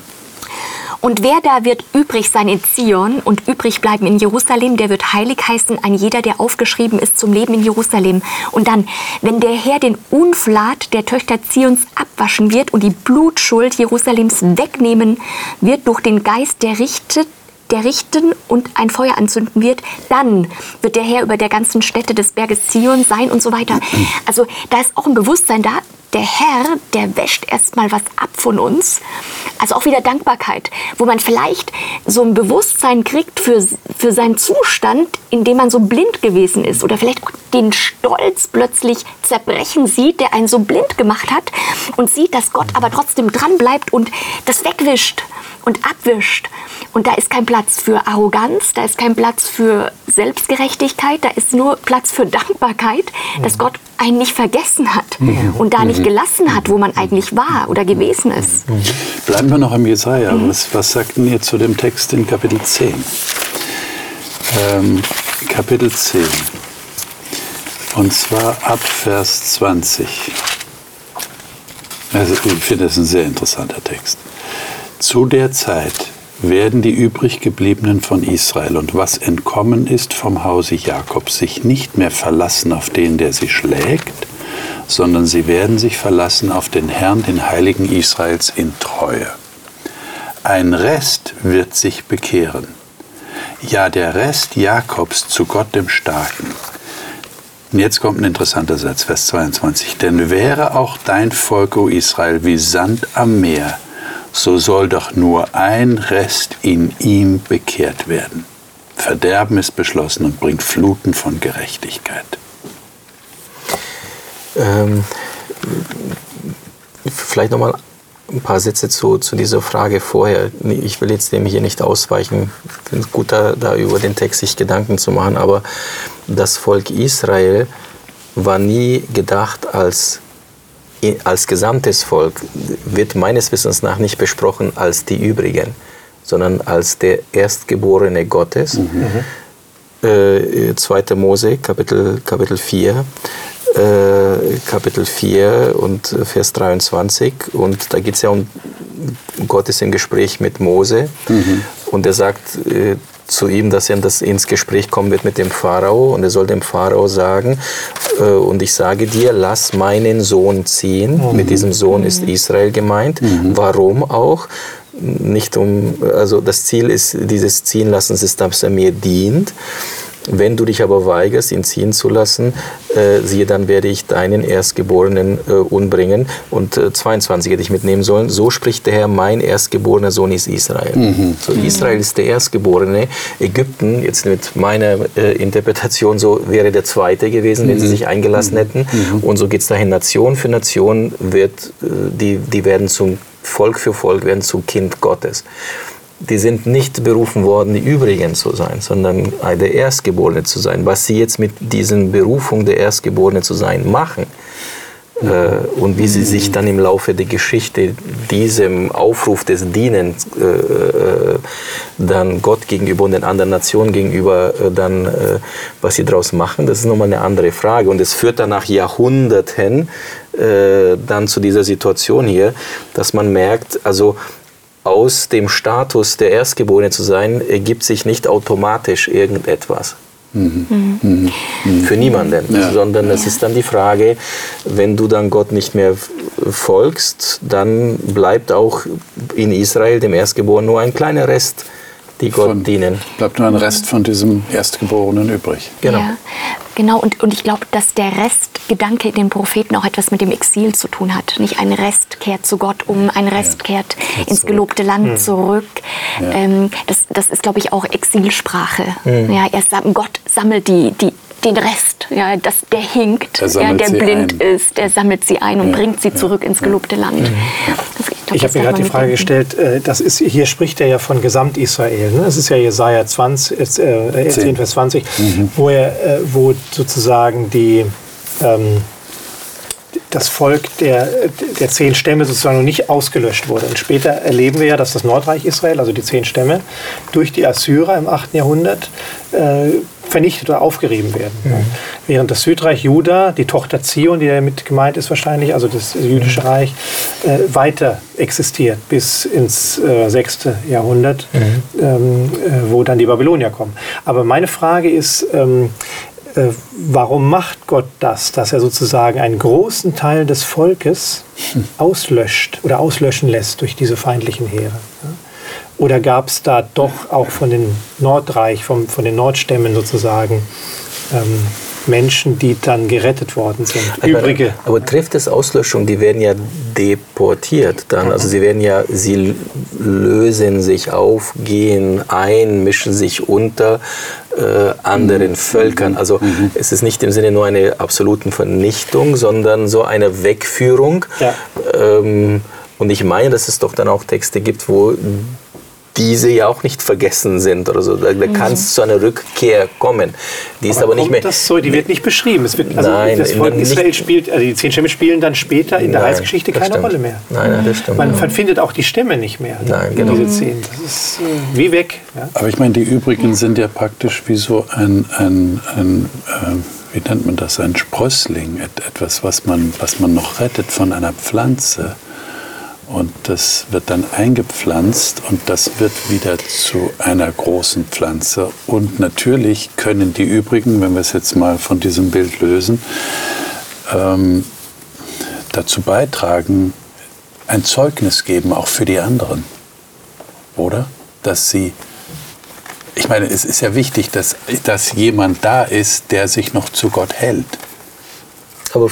Und wer da wird übrig sein in Zion und übrig bleiben in Jerusalem, der wird heilig heißen, ein jeder, der aufgeschrieben ist zum Leben in Jerusalem. Und dann, wenn der Herr den Unflat der Töchter Zions abwaschen wird und die Blutschuld Jerusalems wegnehmen wird durch den Geist, der richtet, der richten und ein Feuer anzünden wird, dann wird der Herr über der ganzen Stätte des Berges Zion sein und so weiter. Also da ist auch ein Bewusstsein da, der Herr, der wäscht erstmal was ab von uns. Also auch wieder Dankbarkeit, wo man vielleicht so ein Bewusstsein kriegt für, für seinen Zustand, in dem man so blind gewesen ist. Oder vielleicht auch den Stolz plötzlich zerbrechen sieht, der einen so blind gemacht hat und sieht, dass Gott aber trotzdem dran bleibt und das wegwischt und abwischt. Und da ist kein Platz für Arroganz, da ist kein Platz für Selbstgerechtigkeit, da ist nur Platz für Dankbarkeit, dass mhm. Gott einen nicht vergessen hat mhm. und da nicht mhm. gelassen hat, wo man eigentlich war oder gewesen ist. Bleiben wir noch am Jesaja. Was, was sagten ihr zu dem Text in Kapitel 10? Ähm, Kapitel 10. Und zwar ab Vers 20. Also ich finde das ein sehr interessanter Text. Zu der Zeit werden die übriggebliebenen von Israel und was entkommen ist vom Hause Jakob sich nicht mehr verlassen auf den, der sie schlägt, sondern sie werden sich verlassen auf den Herrn, den Heiligen Israels in Treue. Ein Rest wird sich bekehren. Ja, der Rest Jakobs zu Gott dem Starken. Und jetzt kommt ein interessanter Satz, Vers 22. Denn wäre auch dein Volk, o Israel, wie Sand am Meer, so soll doch nur ein Rest in ihm bekehrt werden. Verderben ist beschlossen und bringt Fluten von Gerechtigkeit. Ähm, vielleicht nochmal ein paar Sätze zu, zu dieser Frage vorher. Ich will jetzt dem hier nicht ausweichen. Ich finde es gut, da, da über den Text sich Gedanken zu machen. Aber das Volk Israel war nie gedacht als als gesamtes Volk wird meines Wissens nach nicht besprochen als die übrigen, sondern als der Erstgeborene Gottes. Mhm. Äh, 2. Mose, Kapitel, Kapitel 4. Äh, Kapitel 4 und Vers 23. Und da geht es ja um Gott ist im Gespräch mit Mose mhm. und er sagt, äh, zu ihm, dass er das ins Gespräch kommen wird mit dem Pharao und er soll dem Pharao sagen, äh, und ich sage dir, lass meinen Sohn ziehen. Mhm. Mit diesem Sohn ist mhm. Israel gemeint. Mhm. Warum auch? Nicht um, also das Ziel ist, dieses Ziehen lassen ist, dass er mir dient. Wenn du dich aber weigerst, ihn ziehen zu lassen, äh, siehe, dann werde ich deinen Erstgeborenen äh, umbringen. Und äh, 22 hätte ich mitnehmen sollen. So spricht der Herr, mein erstgeborener Sohn ist Israel. Mhm. So, Israel ist der Erstgeborene. Ägypten, jetzt mit meiner äh, Interpretation, so wäre der Zweite gewesen, mhm. wenn sie mhm. sich eingelassen mhm. hätten. Mhm. Und so geht es dahin. Nation für Nation wird, äh, die, die werden zum Volk für Volk, werden zum Kind Gottes die sind nicht berufen worden, die Übrigen zu sein, sondern der Erstgeborene zu sein. Was sie jetzt mit diesen Berufung der Erstgeborene zu sein machen, Äh, und wie sie sich dann im Laufe der Geschichte diesem Aufruf des Dienens äh, äh, dann Gott gegenüber und den anderen Nationen gegenüber äh, dann, äh, was sie daraus machen, das ist nochmal eine andere Frage. Und es führt dann nach Jahrhunderten äh, dann zu dieser Situation hier, dass man merkt, also aus dem Status der Erstgeborene zu sein, ergibt sich nicht automatisch irgendetwas. Mhm. Für niemanden, ja. sondern es ist dann die Frage, wenn du dann Gott nicht mehr folgst, dann bleibt auch in Israel dem Erstgeborenen nur ein kleiner Rest die Gott von, dienen. Bleibt nur ein Rest von diesem Erstgeborenen übrig. Genau. Ja, genau, und, und ich glaube, dass der Restgedanke in den Propheten auch etwas mit dem Exil zu tun hat. Nicht ein Rest kehrt zu Gott um, ein Rest ja. kehrt Jetzt ins gelobte Land hm. zurück. Ja. Ähm, das, das ist, glaube ich, auch Exilsprache. Hm. Ja, er, Gott sammelt die, die, den Rest, ja, das, der hinkt, der, ja, der blind ein. ist, der sammelt sie ein und ja, bringt sie zurück ins gelobte Land. Mhm. Das, ich, ich habe mir gerade die Frage gestellt, äh, das ist, hier spricht er ja von Gesamt-Israel. Ne? Das ist ja Jesaja 20, äh, 10. 10, Vers 20, mhm. wo, er, äh, wo sozusagen die, ähm, das Volk der, der zehn Stämme sozusagen noch nicht ausgelöscht wurde. Und später erleben wir ja, dass das Nordreich Israel, also die zehn Stämme, durch die Assyrer im 8. Jahrhundert äh, vernichtet oder aufgerieben werden. Mhm. Während das Südreich Juda, die Tochter Zion, die damit gemeint ist wahrscheinlich, also das jüdische mhm. Reich, äh, weiter existiert bis ins äh, 6. Jahrhundert, mhm. ähm, äh, wo dann die Babylonier kommen. Aber meine Frage ist, ähm, äh, warum macht Gott das, dass er sozusagen einen großen Teil des Volkes hm. auslöscht oder auslöschen lässt durch diese feindlichen Heere? Ja? Oder gab es da doch auch von den Nordreich, vom, von den Nordstämmen sozusagen ähm, Menschen, die dann gerettet worden sind? Aber, Übrige. Aber trifft es Auslöschung? Die werden ja deportiert dann. Also sie werden ja, sie lösen sich auf, gehen ein, mischen sich unter äh, anderen mhm. Völkern. Also mhm. es ist nicht im Sinne nur eine absoluten Vernichtung, sondern so eine Wegführung. Ja. Ähm, und ich meine, dass es doch dann auch Texte gibt, wo diese ja auch nicht vergessen sind oder so. Da, da mhm. kann es zu einer Rückkehr kommen. Die ist aber, aber nicht mehr. Das so, die wird nicht beschrieben. Es wird, also nein, das Volk Israel spielt, also die zehn Stämme spielen dann später in der nein, Heilsgeschichte keine stimmt. Rolle mehr. Nein, nein, das stimmt. Man ja. findet auch die Stämme nicht mehr. Nein, genau. Diese zehn. Das ist äh, wie weg. Ja? Aber ich meine, die übrigen sind ja praktisch wie so ein, ein, ein äh, wie nennt man das, ein Sprössling, etwas, was man, was man noch rettet von einer Pflanze. Und das wird dann eingepflanzt und das wird wieder zu einer großen Pflanze. Und natürlich können die übrigen, wenn wir es jetzt mal von diesem Bild lösen, ähm, dazu beitragen, ein Zeugnis geben, auch für die anderen. Oder? Dass sie, ich meine, es ist ja wichtig, dass, dass jemand da ist, der sich noch zu Gott hält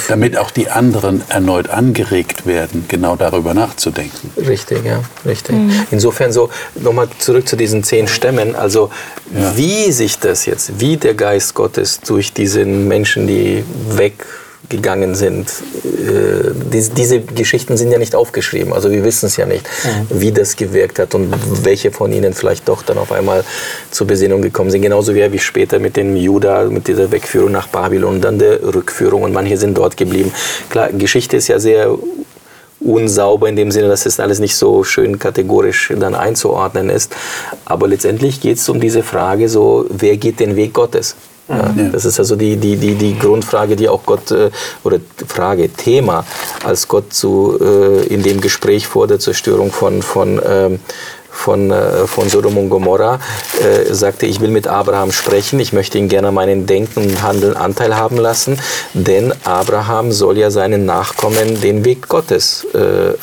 damit auch die anderen erneut angeregt werden, genau darüber nachzudenken. Richtig, ja, richtig. Mhm. Insofern so, nochmal zurück zu diesen zehn Stämmen, also ja. wie sich das jetzt, wie der Geist Gottes durch diese Menschen, die weg gegangen sind. Äh, diese Geschichten sind ja nicht aufgeschrieben, also wir wissen es ja nicht, mhm. wie das gewirkt hat und welche von ihnen vielleicht doch dann auf einmal zur Besinnung gekommen sind. Genauso wie, wie später mit den Juda, mit dieser Wegführung nach Babylon, dann der Rückführung und manche sind dort geblieben. Klar, Geschichte ist ja sehr unsauber in dem Sinne, dass es alles nicht so schön kategorisch dann einzuordnen ist. Aber letztendlich geht es um diese Frage so, wer geht den Weg Gottes? Ja, das ist also die, die, die, die Grundfrage, die auch Gott, äh, oder Frage, Thema, als Gott zu, äh, in dem Gespräch vor der Zerstörung von, von ähm, von, äh, von Sodom und Gomorra, äh, sagte, ich will mit Abraham sprechen, ich möchte ihn gerne meinen Denken und Handeln Anteil haben lassen, denn Abraham soll ja seinen Nachkommen den Weg Gottes. Äh, äh,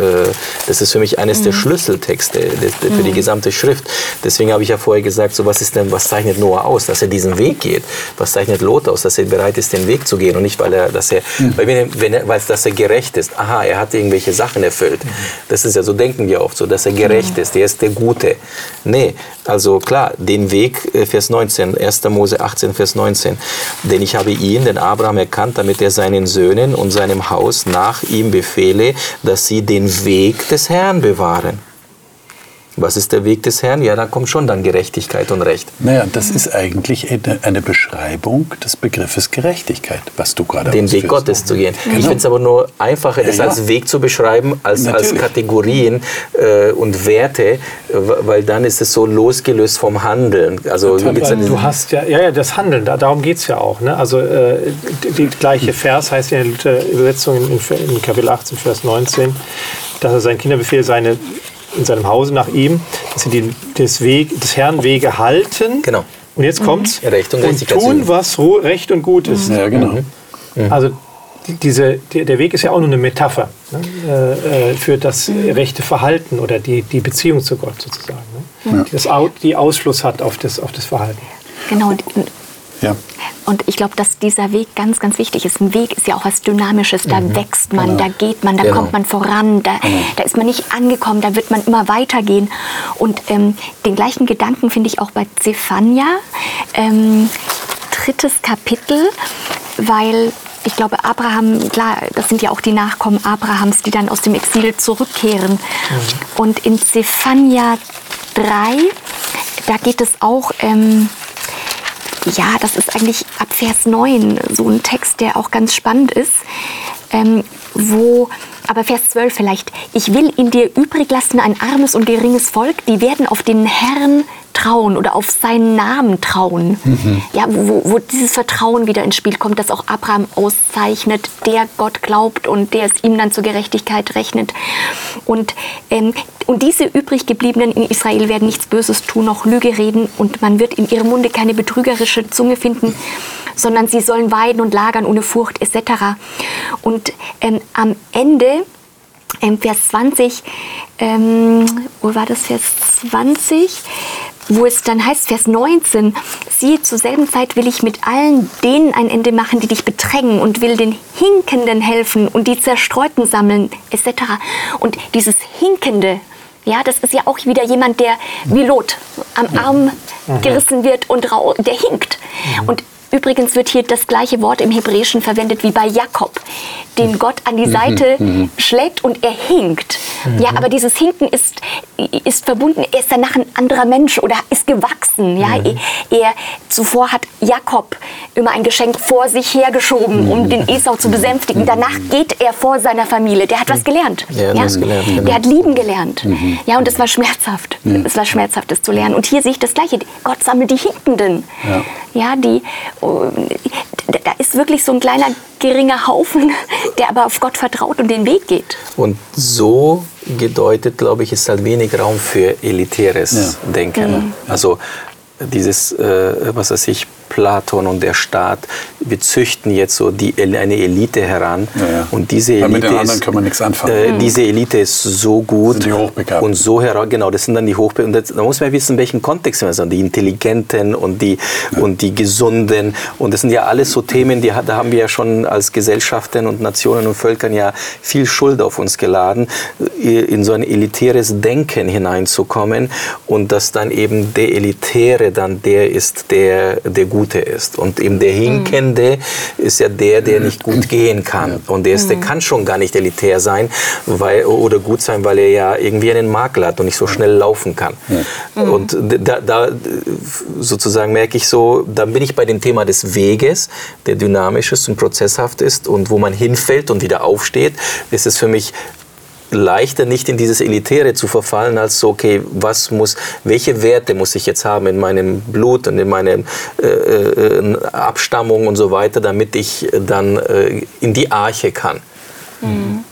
das ist für mich eines mhm. der Schlüsseltexte für mhm. die gesamte Schrift. Deswegen habe ich ja vorher gesagt, so was ist denn, was zeichnet Noah aus, dass er diesen Weg geht? Was zeichnet Lot aus, dass er bereit ist, den Weg zu gehen und nicht, weil er, dass er, mhm. weil, wenn, wenn er, weil dass er gerecht ist. Aha, er hat irgendwelche Sachen erfüllt. Mhm. Das ist ja so denken wir oft so, dass er gerecht mhm. ist. Der ist der Gute. Nee, also klar, den Weg, äh, Vers 19, 1. Mose 18, Vers 19. Denn ich habe ihn, den Abraham, erkannt, damit er seinen Söhnen und seinem Haus nach ihm befehle, dass sie den Weg des Herrn bewahren. Was ist der Weg des Herrn? Ja, da kommt schon dann Gerechtigkeit und Recht. Naja, das ist eigentlich eine, Beschreibung des Begriffes Gerechtigkeit, was du gerade Den Weg Gottes zu gehen. Genau. Ich finde es aber nur einfacher, das ja, ja. als Weg zu beschreiben, als, als Kategorien äh, und Werte, weil dann ist es so losgelöst vom Handeln. Also du hast ja, ja, ja das Handeln, da, darum geht es ja auch. Ne? Also äh, die, die, gleiche Vers heißt ja in der Übersetzung in, in Kapitel 18, Vers 19, dass er seinen Kinderbefehl seine in seinem Hause nach ihm, dass sie den, des, Weg, des Herrn Wege halten. Genau. Und jetzt kommt's. Mhm. Recht und, und tun, was recht und gut ist. Ja, genau. Mhm. mhm. Also diese, der Weg ist ja auch nur eine Metapher ne? äh, äh, für das rechte Verhalten oder die, die Beziehung zu Gott sozusagen, ne? ja. die, das, die Ausfluss hat auf das, auf das Verhalten. Genau, ja. Und ich glaube, dass dieser Weg ganz, ganz wichtig ist. Ein Weg ist ja auch was Dynamisches. Da mhm. wächst man, genau. da geht man, da genau. kommt man voran, da, genau. da ist man nicht angekommen, da wird man immer weitergehen. Und ähm, den gleichen Gedanken finde ich auch bei Zephania, ähm, drittes Kapitel, weil ich glaube, Abraham, klar, das sind ja auch die Nachkommen Abrahams, die dann aus dem Exil zurückkehren. Mhm. Und in Zephania 3, da geht es auch. Ähm, ja, das ist eigentlich ab Vers 9 so ein Text, der auch ganz spannend ist, ähm, wo, aber Vers 12 vielleicht, ich will in dir übrig lassen ein armes und geringes Volk, die werden auf den Herrn trauen oder auf seinen Namen trauen. Mhm. Ja, wo, wo, dieses Vertrauen wieder ins Spiel kommt, das auch Abraham auszeichnet, der Gott glaubt und der es ihm dann zur Gerechtigkeit rechnet. Und, ähm, und diese übrig gebliebenen in Israel werden nichts Böses tun, noch Lüge reden und man wird in ihrem Munde keine betrügerische Zunge finden, sondern sie sollen weiden und lagern ohne Furcht etc. Und ähm, am Ende ähm, Vers 20, ähm, wo war das Vers 20? wo es dann heißt, Vers 19, siehe, zur selben Zeit will ich mit allen denen ein Ende machen, die dich bedrängen und will den Hinkenden helfen und die Zerstreuten sammeln, etc. Und dieses Hinkende, ja, das ist ja auch wieder jemand, der wie Lot am Arm gerissen wird und der hinkt. Und Übrigens wird hier das gleiche Wort im Hebräischen verwendet wie bei Jakob, den Gott an die mhm. Seite mhm. schlägt und er hinkt. Ja, mhm. aber dieses Hinken ist, ist verbunden, er ist danach ein anderer Mensch oder ist gewachsen. Ja, er, er zuvor hat Jakob immer ein Geschenk vor sich hergeschoben, um den Esau zu besänftigen. Danach geht er vor seiner Familie. Der hat was gelernt. Ja, ja? gelernt genau. Der hat lieben gelernt. Ja, und es war schmerzhaft. Es war schmerzhaft, das zu lernen. Und hier sehe ich das Gleiche. Gott sammelt die Hinkenden. Ja, ja die da ist wirklich so ein kleiner geringer Haufen, der aber auf Gott vertraut und den Weg geht. Und so gedeutet, glaube ich, ist halt wenig Raum für elitäres ja. Denken. Mhm. Also dieses, äh, was weiß ich, Platon und der Staat, wir züchten jetzt so die, eine Elite heran. Ja, ja. Und diese Elite, mit den anderen ist, kann man nichts anfangen. Äh, diese Elite ist so gut und so heraus. Genau, das sind dann die Hochbegabten. Da muss man wissen, welchen Kontext wir sind. Die Intelligenten und die, ja. und die Gesunden. Und das sind ja alles so Themen, die, da haben wir ja schon als Gesellschaften und Nationen und Völkern ja viel Schuld auf uns geladen, äh, in so ein elitäres Denken hineinzukommen und dass dann eben der Elitäre dann der ist, der, der gut Gute ist. Und eben der Hinkende mhm. ist ja der, der nicht gut gehen kann. Und der, ist, der mhm. kann schon gar nicht elitär sein weil, oder gut sein, weil er ja irgendwie einen Makel hat und nicht so schnell laufen kann. Mhm. Und da, da sozusagen merke ich so, dann bin ich bei dem Thema des Weges, der dynamisch ist und prozesshaft ist und wo man hinfällt und wieder aufsteht, ist es für mich leichter, nicht in dieses Elitäre zu verfallen, als so, okay, was muss, welche Werte muss ich jetzt haben in meinem Blut und in meiner äh, äh, Abstammung und so weiter, damit ich dann äh, in die Arche kann. Mhm.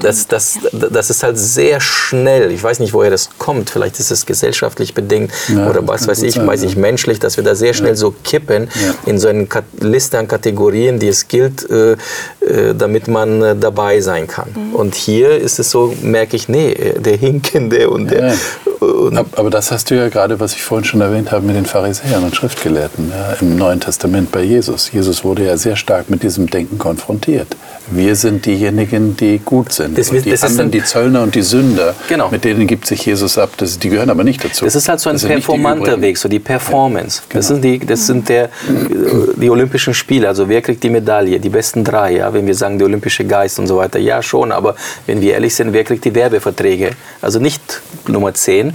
Das, das, das ist halt sehr schnell. Ich weiß nicht, woher das kommt. Vielleicht ist es gesellschaftlich bedingt ja, oder was weiß ich, sein, weiß ich, menschlich, dass wir da sehr schnell so kippen in so eine Liste an Kategorien, die es gilt, äh, äh, damit man äh, dabei sein kann. Mhm. Und hier ist es so, merke ich, nee, der Hinkende und der. Und aber das hast du ja gerade, was ich vorhin schon erwähnt habe, mit den Pharisäern und Schriftgelehrten im Neuen Testament bei Jesus. Jesus wurde ja sehr stark mit diesem Denken konfrontiert. Wir sind diejenigen, die gut sind. Das, und die das anderen, die Zöllner und die Sünder, genau. mit denen gibt sich Jesus ab. Das, die gehören aber nicht dazu. Das ist halt so ein performanter Weg, so die Performance. Ja, genau. Das sind, die, das sind der, die Olympischen Spiele. Also wer kriegt die Medaille? Die besten drei, ja? wenn wir sagen, der olympische Geist und so weiter. Ja, schon, aber wenn wir ehrlich sind, wer kriegt die Werbeverträge? Also nicht Nummer 10,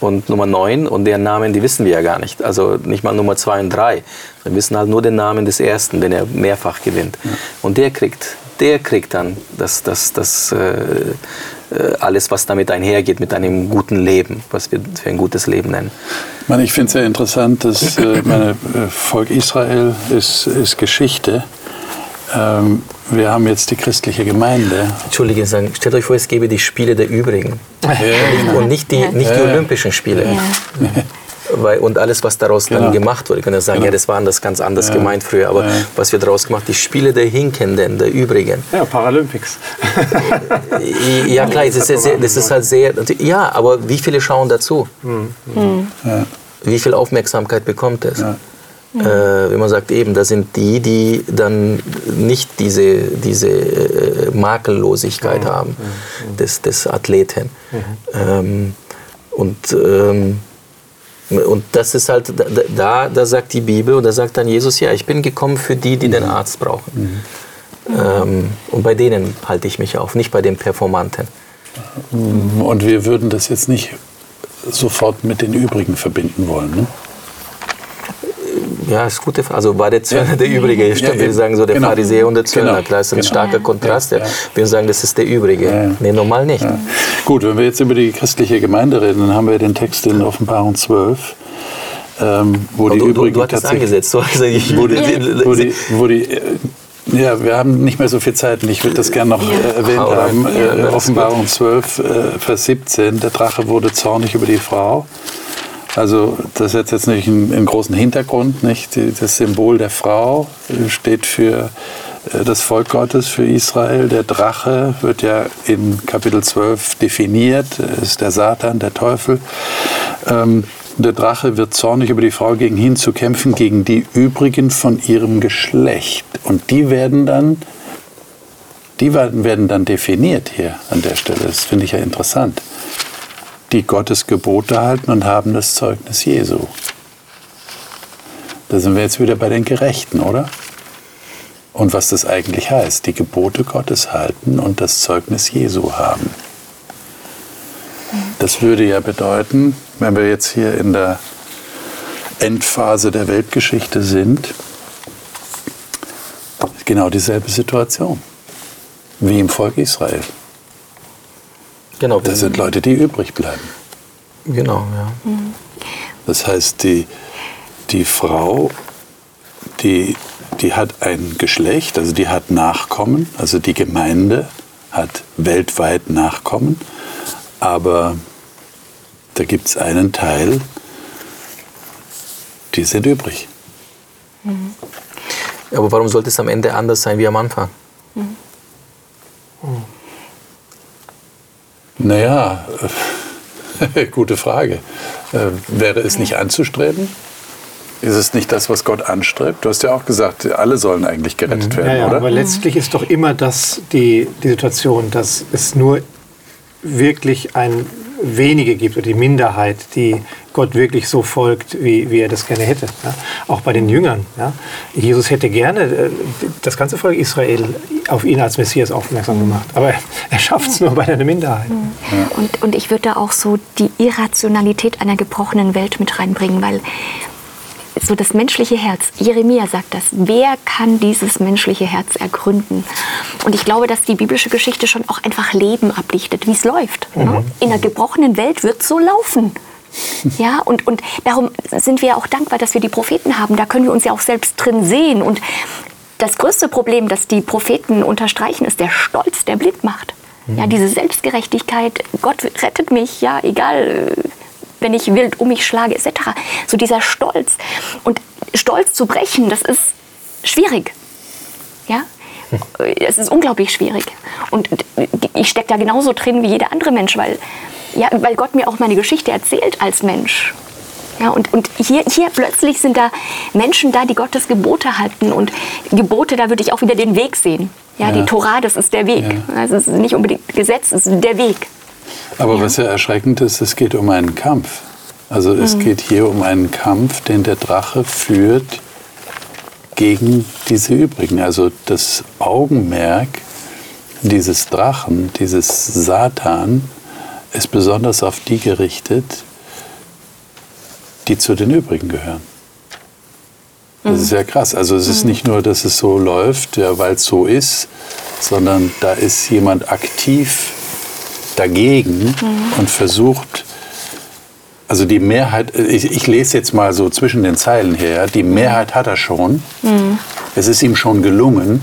und Nummer 9 und deren Namen, die wissen wir ja gar nicht. Also nicht mal Nummer 2 und 3. Wir wissen halt nur den Namen des Ersten, wenn er mehrfach gewinnt. Ja. Und der kriegt, der kriegt dann das, das, das, äh, äh alles, was damit einhergeht, mit einem guten Leben, was wir für ein gutes Leben nennen. Ich finde es sehr interessant, dass äh, meine, äh, Volk Israel ist, ist Geschichte. Ähm, wir haben jetzt die christliche Gemeinde. Entschuldige, stellt euch vor, es gäbe die Spiele der Übrigen. Ja, genau. Und nicht die, nicht die Olympischen Spiele. Ja. Weil, und alles, was daraus genau. dann gemacht wurde, können ja sagen, genau. ja, das war anders, ganz anders ja. gemeint früher. Aber ja. was wird daraus gemacht? Die Spiele der Hinkenden, der Übrigen. Ja, Paralympics. ja, klar, das ist, sehr, das ist halt sehr. Ja, aber wie viele schauen dazu? Mhm. Mhm. Wie viel Aufmerksamkeit bekommt es? Mhm. Äh, wenn man sagt, eben, da sind die, die dann nicht diese, diese äh, Makellosigkeit mhm. haben mhm. des, des Athleten. Mhm. Ähm, und, ähm, und das ist halt, da, da sagt die Bibel und da sagt dann Jesus, ja, ich bin gekommen für die, die den mhm. Arzt brauchen. Mhm. Ähm, und bei denen halte ich mich auf, nicht bei den Performanten. Und wir würden das jetzt nicht sofort mit den übrigen verbinden wollen. Ne? Ja, ist gute Frage. Also war der Zöllner ja. der Übrige. Stimmt, ja, wir sagen so der genau. Pharisäer und der Zöllner. Genau. Klar, ist ein genau. starker Kontrast. Ja. Wir sagen, das ist der Übrige. Ja. Nee, normal nicht. Gut, wenn wir jetzt über die christliche Gemeinde reden, dann haben wir den Text in Offenbarung 12. Ähm, wo die du, übrigen du, du hattest angesetzt. Du hast gesagt, ich wo die, wo die, wo die ja, wir haben nicht mehr so viel Zeit und ich würde das gerne noch ja. äh, erwähnt Hau haben. Äh, Offenbarung 12, äh, Vers 17. Der Drache wurde zornig über die Frau also das hat jetzt nicht einen, einen, großen Hintergrund. Nicht? Das Symbol der Frau steht für äh, das Volk Gottes, für Israel. Der Drache wird ja in Kapitel 12 definiert, ist der Satan, der Teufel. Ähm, der Drache wird zornig über die Frau gegen ihn zu kämpfen, gegen die übrigen von ihrem Geschlecht. Und die werden dann, die werden dann definiert hier an der Stelle. Das finde ich ja interessant die Gottes Gebote halten und haben das Zeugnis Jesu. Da sind wir jetzt wieder bei den Gerechten, oder? Und was das eigentlich heißt, die Gebote Gottes halten und das Zeugnis Jesu haben. Das würde ja bedeuten, wenn wir jetzt hier in der Endphase der Weltgeschichte sind, genau dieselbe Situation wie im Volk Israel. Genau. Das sind Leute, die übrig bleiben. Genau, ja. Das heißt, die, die Frau, die, die hat ein Geschlecht, also die hat Nachkommen, also die Gemeinde hat weltweit Nachkommen, aber da gibt es einen Teil, die sind übrig. Mhm. Aber warum sollte es am Ende anders sein wie am Anfang? Mhm. Naja, äh, gute Frage. Äh, wäre es nicht anzustreben? Ist es nicht das, was Gott anstrebt? Du hast ja auch gesagt, alle sollen eigentlich gerettet mhm. werden, ja, ja, oder? Aber letztlich ist doch immer das die, die Situation, dass es nur wirklich ein wenige gibt oder die Minderheit, die Gott wirklich so folgt, wie, wie er das gerne hätte. Ja? Auch bei den Jüngern. Ja? Jesus hätte gerne äh, das ganze Volk Israel auf ihn als Messias aufmerksam gemacht. Aber er schafft es nur bei einer Minderheit. Und, und ich würde da auch so die Irrationalität einer gebrochenen Welt mit reinbringen, weil so das menschliche Herz. Jeremia sagt das. Wer kann dieses menschliche Herz ergründen? Und ich glaube, dass die biblische Geschichte schon auch einfach Leben ablichtet, wie es läuft. Ne? Mhm. In einer gebrochenen Welt wird es so laufen. Ja, und, und darum sind wir auch dankbar, dass wir die Propheten haben. Da können wir uns ja auch selbst drin sehen. Und das größte Problem, das die Propheten unterstreichen, ist der Stolz, der blind macht. Ja, diese Selbstgerechtigkeit, Gott rettet mich, ja, egal wenn ich wild um mich schlage, etc. So dieser Stolz. Und Stolz zu brechen, das ist schwierig. Ja? Es ist unglaublich schwierig. Und ich stecke da genauso drin wie jeder andere Mensch, weil, ja, weil Gott mir auch meine Geschichte erzählt als Mensch. Ja, und, und hier, hier plötzlich sind da Menschen da, die Gottes Gebote halten. Und Gebote, da würde ich auch wieder den Weg sehen. Ja, ja. die Torah, das ist der Weg. Ja. Also es ist nicht unbedingt Gesetz, es ist der Weg. Aber ja. was ja erschreckend ist, es geht um einen Kampf. Also es mhm. geht hier um einen Kampf, den der Drache führt gegen diese übrigen. Also das Augenmerk dieses Drachen, dieses Satan, ist besonders auf die gerichtet, die zu den übrigen gehören. Das mhm. ist ja krass. Also es ist mhm. nicht nur, dass es so läuft, ja, weil es so ist, sondern da ist jemand aktiv dagegen mhm. und versucht, also die Mehrheit, ich, ich, lese jetzt mal so zwischen den Zeilen her, die Mehrheit hat er schon. Mhm. Es ist ihm schon gelungen,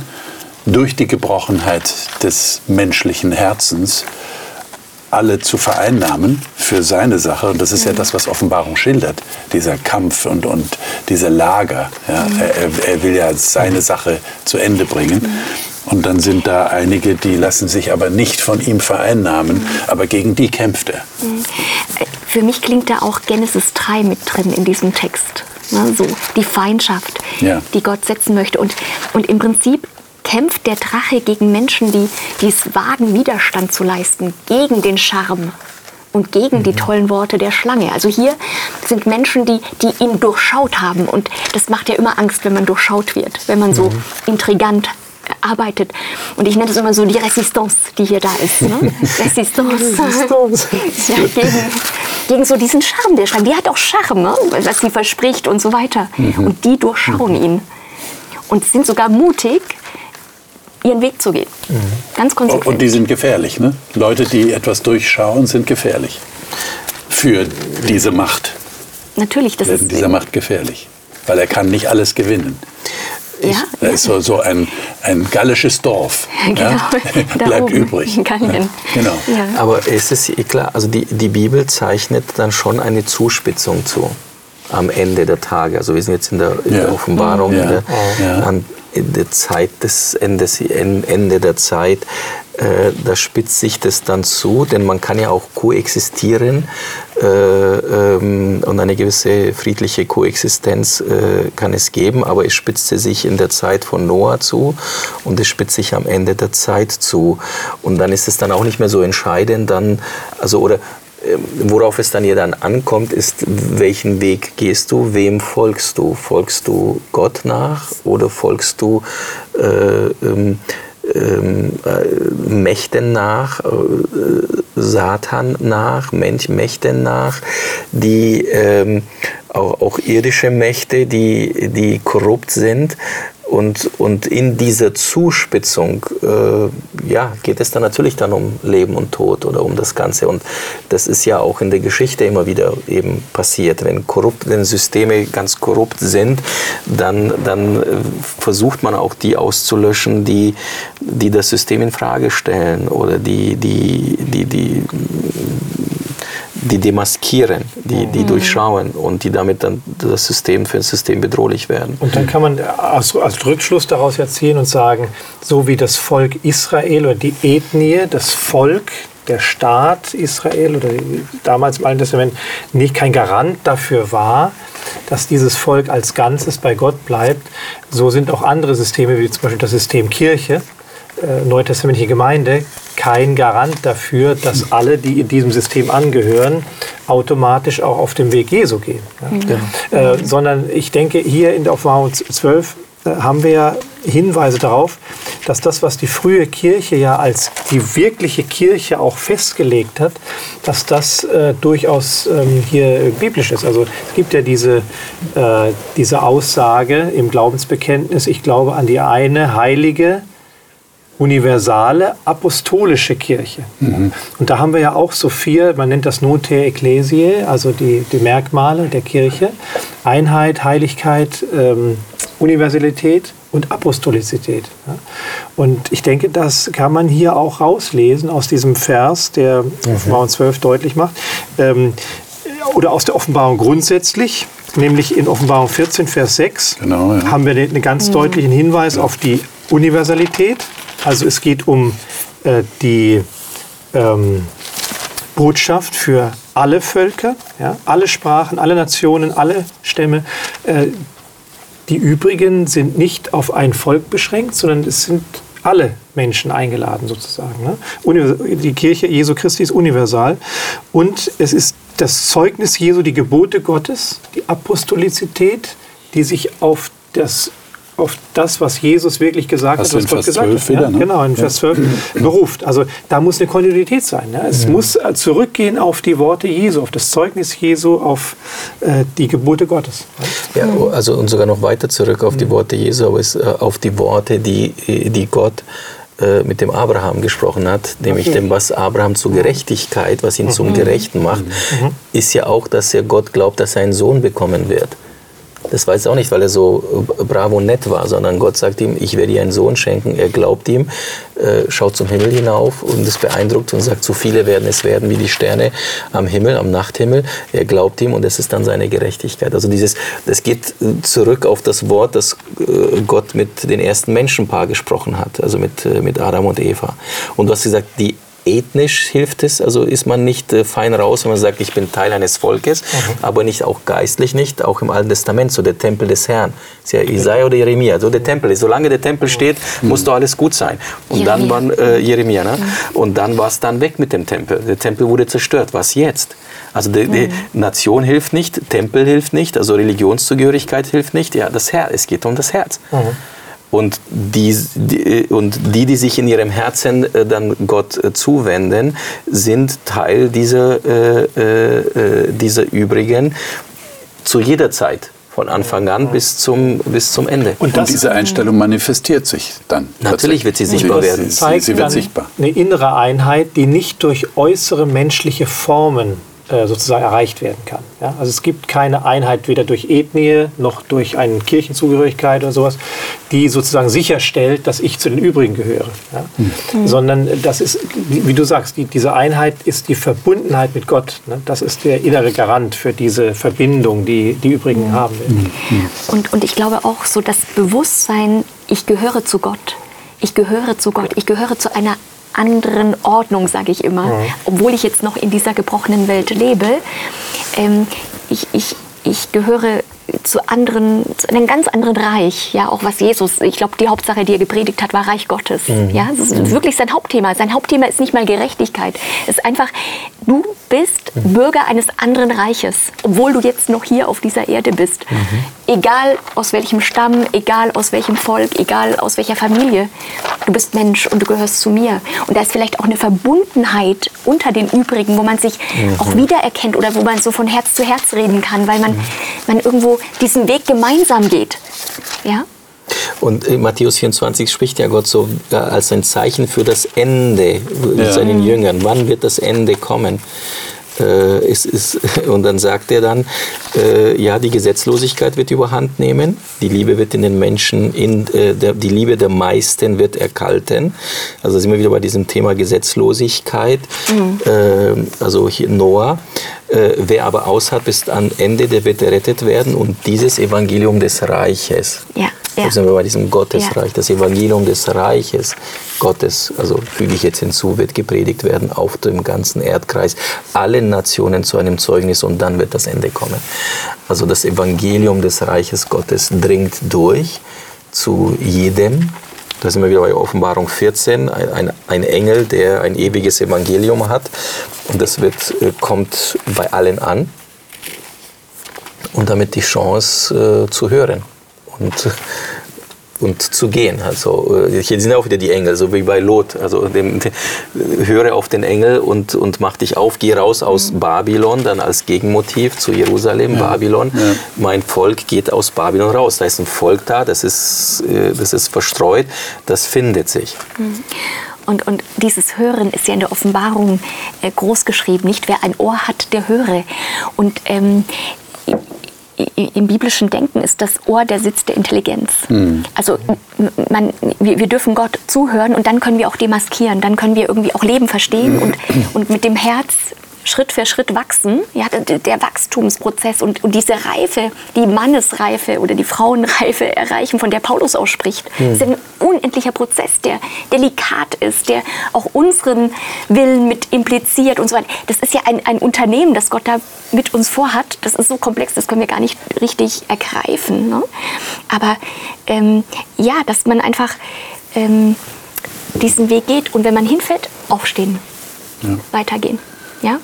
durch die Gebrochenheit des menschlichen Herzens alle zu vereinnahmen für seine Sache. Und das ist ja das, was Offenbarung schildert, dieser Kampf und, und diese Lager. Ja. Mhm. Er, er, will ja seine Sache zu Ende bringen. Mhm. Und dann sind da einige, die lassen sich aber nicht von ihm vereinnahmen, aber gegen die kämpft er. Mhm. Für mich klingt da auch Genesis 3 mit drin in diesem Text. Ne, so die Feindschaft, ja. die Gott setzen möchte. Und, und im Prinzip kämpft der Drache gegen Menschen, die, die es wagen, Widerstand zu leisten, gegen den Charme und gegen mhm. die tollen Worte der Schlange. Also hier sind Menschen, die, die ihn durchschaut haben. Und das macht ja immer Angst, wenn man durchschaut wird, wenn man so mhm. intrigant arbeitet. Und ich nenne es immer so die Resistance, die hier da ist. Ne? Resistance. Resistance. ja, gegen, gegen so diesen Charme der Schlange. Die hat auch Charme, ne? was sie verspricht und so weiter. Mhm. Und die durchschauen mhm. ihn. Und sind sogar mutig, ihren Weg zu gehen. Mhm. Ganz konsequent. Und die sind gefährlich. Ne? Leute, die etwas durchschauen, sind gefährlich für diese Macht. Natürlich, das ist dieser Macht gefährlich, weil er kann nicht alles gewinnen. Ich, ja, da ist so, so ein, ein gallisches Dorf. Genau, ja, bleibt übrig. Gallien. Genau. Ja. Aber es ist klar, also die, die Bibel zeichnet dann schon eine Zuspitzung zu am Ende der Tage. Also wir sind jetzt in der, in der Offenbarung, in der, an, in der Zeit des Endes, Ende der Zeit, äh, da spitzt sich das dann zu, denn man kann ja auch koexistieren äh, ähm, und eine gewisse friedliche Koexistenz äh, kann es geben, aber es spitzte sich in der Zeit von Noah zu und es spitzt sich am Ende der Zeit zu. Und dann ist es dann auch nicht mehr so entscheidend, dann, also oder worauf es dann hier dann ankommt, ist, welchen Weg gehst du, wem folgst du? Folgst du Gott nach oder folgst du äh, ähm, ähm, äh, Mächten nach, äh, Satan nach, Mächten nach, die ähm, auch, auch irdische Mächte, die, die korrupt sind und, und in dieser Zuspitzung äh, ja, geht es dann natürlich dann um Leben und Tod oder um das Ganze. Und das ist ja auch in der Geschichte immer wieder eben passiert. Wenn, korrupt, wenn Systeme ganz korrupt sind, dann, dann äh, versucht man auch die auszulöschen, die, die das System in Frage stellen oder die, die, die, die die demaskieren, die, die mhm. durchschauen und die damit dann das System für das System bedrohlich werden. Und dann kann man als, als Rückschluss daraus erziehen und sagen, so wie das Volk Israel oder die Ethnie, das Volk, der Staat Israel oder damals im Alten Testament nicht kein Garant dafür war, dass dieses Volk als Ganzes bei Gott bleibt, so sind auch andere Systeme, wie zum Beispiel das System Kirche, äh, neutestamentliche Gemeinde, kein Garant dafür, dass alle, die in diesem System angehören, automatisch auch auf dem Weg Jesu gehen. Ja. Äh, sondern ich denke, hier in der Offenbarung 12 äh, haben wir ja Hinweise darauf, dass das, was die frühe Kirche ja als die wirkliche Kirche auch festgelegt hat, dass das äh, durchaus ähm, hier biblisch ist. Also es gibt ja diese, äh, diese Aussage im Glaubensbekenntnis, ich glaube an die eine heilige, universale apostolische Kirche. Mhm. Und da haben wir ja auch so vier, man nennt das Noter Ecclesiae, also die, die Merkmale der Kirche. Einheit, Heiligkeit, ähm, Universalität und Apostolizität. Ja. Und ich denke, das kann man hier auch rauslesen aus diesem Vers, der mhm. Offenbarung 12 deutlich macht. Ähm, oder aus der Offenbarung grundsätzlich, nämlich in Offenbarung 14, Vers 6, genau, ja. haben wir einen ganz mhm. deutlichen Hinweis ja. auf die Universalität also es geht um äh, die ähm, Botschaft für alle Völker, ja, alle Sprachen, alle Nationen, alle Stämme. Äh, die übrigen sind nicht auf ein Volk beschränkt, sondern es sind alle Menschen eingeladen sozusagen. Ne? Die Kirche Jesu Christi ist universal und es ist das Zeugnis Jesu, die Gebote Gottes, die Apostolizität, die sich auf das auf das, was Jesus wirklich gesagt Hast hat, was Gott gesagt hat. Wieder, ne? Genau, in Vers 12 beruft. Also da muss eine Kontinuität sein. Ne? Es ja. muss äh, zurückgehen auf die Worte Jesu, auf das Zeugnis Jesu, auf äh, die Gebote Gottes. Ja, also und sogar noch weiter zurück auf die Worte Jesu, aber es, äh, auf die Worte, die, die Gott äh, mit dem Abraham gesprochen hat, nämlich dem, was Abraham zur Gerechtigkeit, was ihn zum mhm. Gerechten macht, mhm. ist ja auch, dass er Gott glaubt, dass er einen Sohn bekommen wird. Das weiß er auch nicht, weil er so äh, bravo nett war, sondern Gott sagt ihm, ich werde dir einen Sohn schenken. Er glaubt ihm, äh, schaut zum Himmel hinauf und ist beeindruckt und sagt, so viele werden es werden wie die Sterne am Himmel, am Nachthimmel. Er glaubt ihm und das ist dann seine Gerechtigkeit. Also dieses, das geht äh, zurück auf das Wort, das Gott mit den ersten Menschenpaar gesprochen hat, also mit, mit Adam und Eva. Und du hast gesagt, die ethnisch hilft es, also ist man nicht äh, fein raus, wenn man sagt, ich bin Teil eines Volkes, mhm. aber nicht auch geistlich nicht, auch im Alten Testament, so der Tempel des Herrn. Ist ja Isaiah oder Jeremia, so der Tempel ist. Solange der Tempel steht, mhm. muss doch alles gut sein. Und Jeremia. dann war äh, Jeremia, ne? Mhm. und dann war es dann weg mit dem Tempel. Der Tempel wurde zerstört. Was jetzt? Also die, die, Nation hilft nicht, Tempel hilft nicht, also Religionszugehörigkeit hilft nicht. Ja, das Herz, es geht um das Herz. Mhm. Und die, die, und die, die sich in ihrem Herzen äh, dann Gott äh, zuwenden, sind Teil dieser, äh, äh, dieser übrigen zu jeder Zeit von Anfang an bis zum, bis zum Ende. Und, und diese Einstellung manifestiert sich dann. Natürlich wird sie sichtbar werden. Sie, sie wird sichtbar. Eine innere Einheit, die nicht durch äußere menschliche Formen äh, sozusagen erreicht werden kann. Ja? Also es gibt keine Einheit weder durch Ethnie noch durch eine Kirchenzugehörigkeit oder sowas, die sozusagen sicherstellt, dass ich zu den übrigen gehöre. Ja? Mhm. Sondern das ist, wie du sagst, die, diese Einheit ist die Verbundenheit mit Gott. Ne? Das ist der innere Garant für diese Verbindung, die die übrigen mhm. haben werden. Mhm. Und, und ich glaube auch so das Bewusstsein, ich gehöre zu Gott. Ich gehöre zu Gott. Ich gehöre zu einer anderen Ordnung, sage ich immer, ja. obwohl ich jetzt noch in dieser gebrochenen Welt lebe. Ähm, ich, ich, ich gehöre zu anderen, zu einem ganz anderen Reich, ja, auch was Jesus, ich glaube, die Hauptsache, die er gepredigt hat, war Reich Gottes, mhm. ja, das ist mhm. wirklich sein Hauptthema. Sein Hauptthema ist nicht mal Gerechtigkeit, es ist einfach, du bist mhm. Bürger eines anderen Reiches, obwohl du jetzt noch hier auf dieser Erde bist. Mhm. Egal aus welchem Stamm, egal aus welchem Volk, egal aus welcher Familie, du bist Mensch und du gehörst zu mir. Und da ist vielleicht auch eine Verbundenheit unter den übrigen, wo man sich mhm. auch wiedererkennt oder wo man so von Herz zu Herz reden kann, weil man, mhm. man irgendwo diesen Weg gemeinsam geht. Ja? Und in Matthäus 24 spricht ja Gott so äh, als ein Zeichen für das Ende mit ja. seinen Jüngern. Wann wird das Ende kommen? Äh, ist, ist, und dann sagt er dann, äh, ja, die Gesetzlosigkeit wird überhand nehmen, die Liebe wird in den Menschen, in, äh, der, die Liebe der meisten wird erkalten. Also sind wir wieder bei diesem Thema Gesetzlosigkeit, mhm. äh, also hier Noah. Äh, wer aber aushat bis am Ende, der wird errettet werden und dieses Evangelium des Reiches. Ja. Ja. Da sind wir bei diesem Gottesreich, ja. das Evangelium des Reiches Gottes, also füge ich jetzt hinzu, wird gepredigt werden auf dem ganzen Erdkreis, allen Nationen zu einem Zeugnis und dann wird das Ende kommen. Also das Evangelium des Reiches Gottes dringt durch zu jedem. Da sind wir wieder bei Offenbarung 14, ein, ein Engel, der ein ewiges Evangelium hat. Und das wird, äh, kommt bei allen an. Und damit die Chance äh, zu hören. Und, und zu gehen. Also äh, hier sind auch wieder die Engel, so wie bei Lot. Also dem, dem, höre auf den Engel und, und mach dich auf, geh raus aus mhm. Babylon, dann als Gegenmotiv zu Jerusalem, ja. Babylon. Ja. Mein Volk geht aus Babylon raus. Da ist ein Volk da, das ist, äh, das ist verstreut, das findet sich. Mhm. Und, und, dieses Hören ist ja in der Offenbarung äh, groß geschrieben, nicht? Wer ein Ohr hat, der höre. Und ähm, im biblischen Denken ist das Ohr der Sitz der Intelligenz. Mhm. Also man, wir, wir, dürfen Gott zuhören und dann können wir auch demaskieren, dann können wir irgendwie auch Leben verstehen und, und mit dem Herz Schritt für Schritt wachsen. Ja, der, Wachstumsprozess und, und, diese Reife, die Mannesreife oder die Frauenreife erreichen, von der Paulus ausspricht. Hm. Das ist ein unendlicher Prozess, der delikat ist, der auch unseren Willen mit impliziert und so weiter. Das ist ja ein, ein Unternehmen, das Gott da mit uns vorhat. Das ist so komplex, das können wir gar nicht richtig ergreifen. Ne? Aber ähm, ja, dass man einfach ähm, diesen Weg geht und wenn man hinfällt, aufstehen, ja. weitergehen. Ja?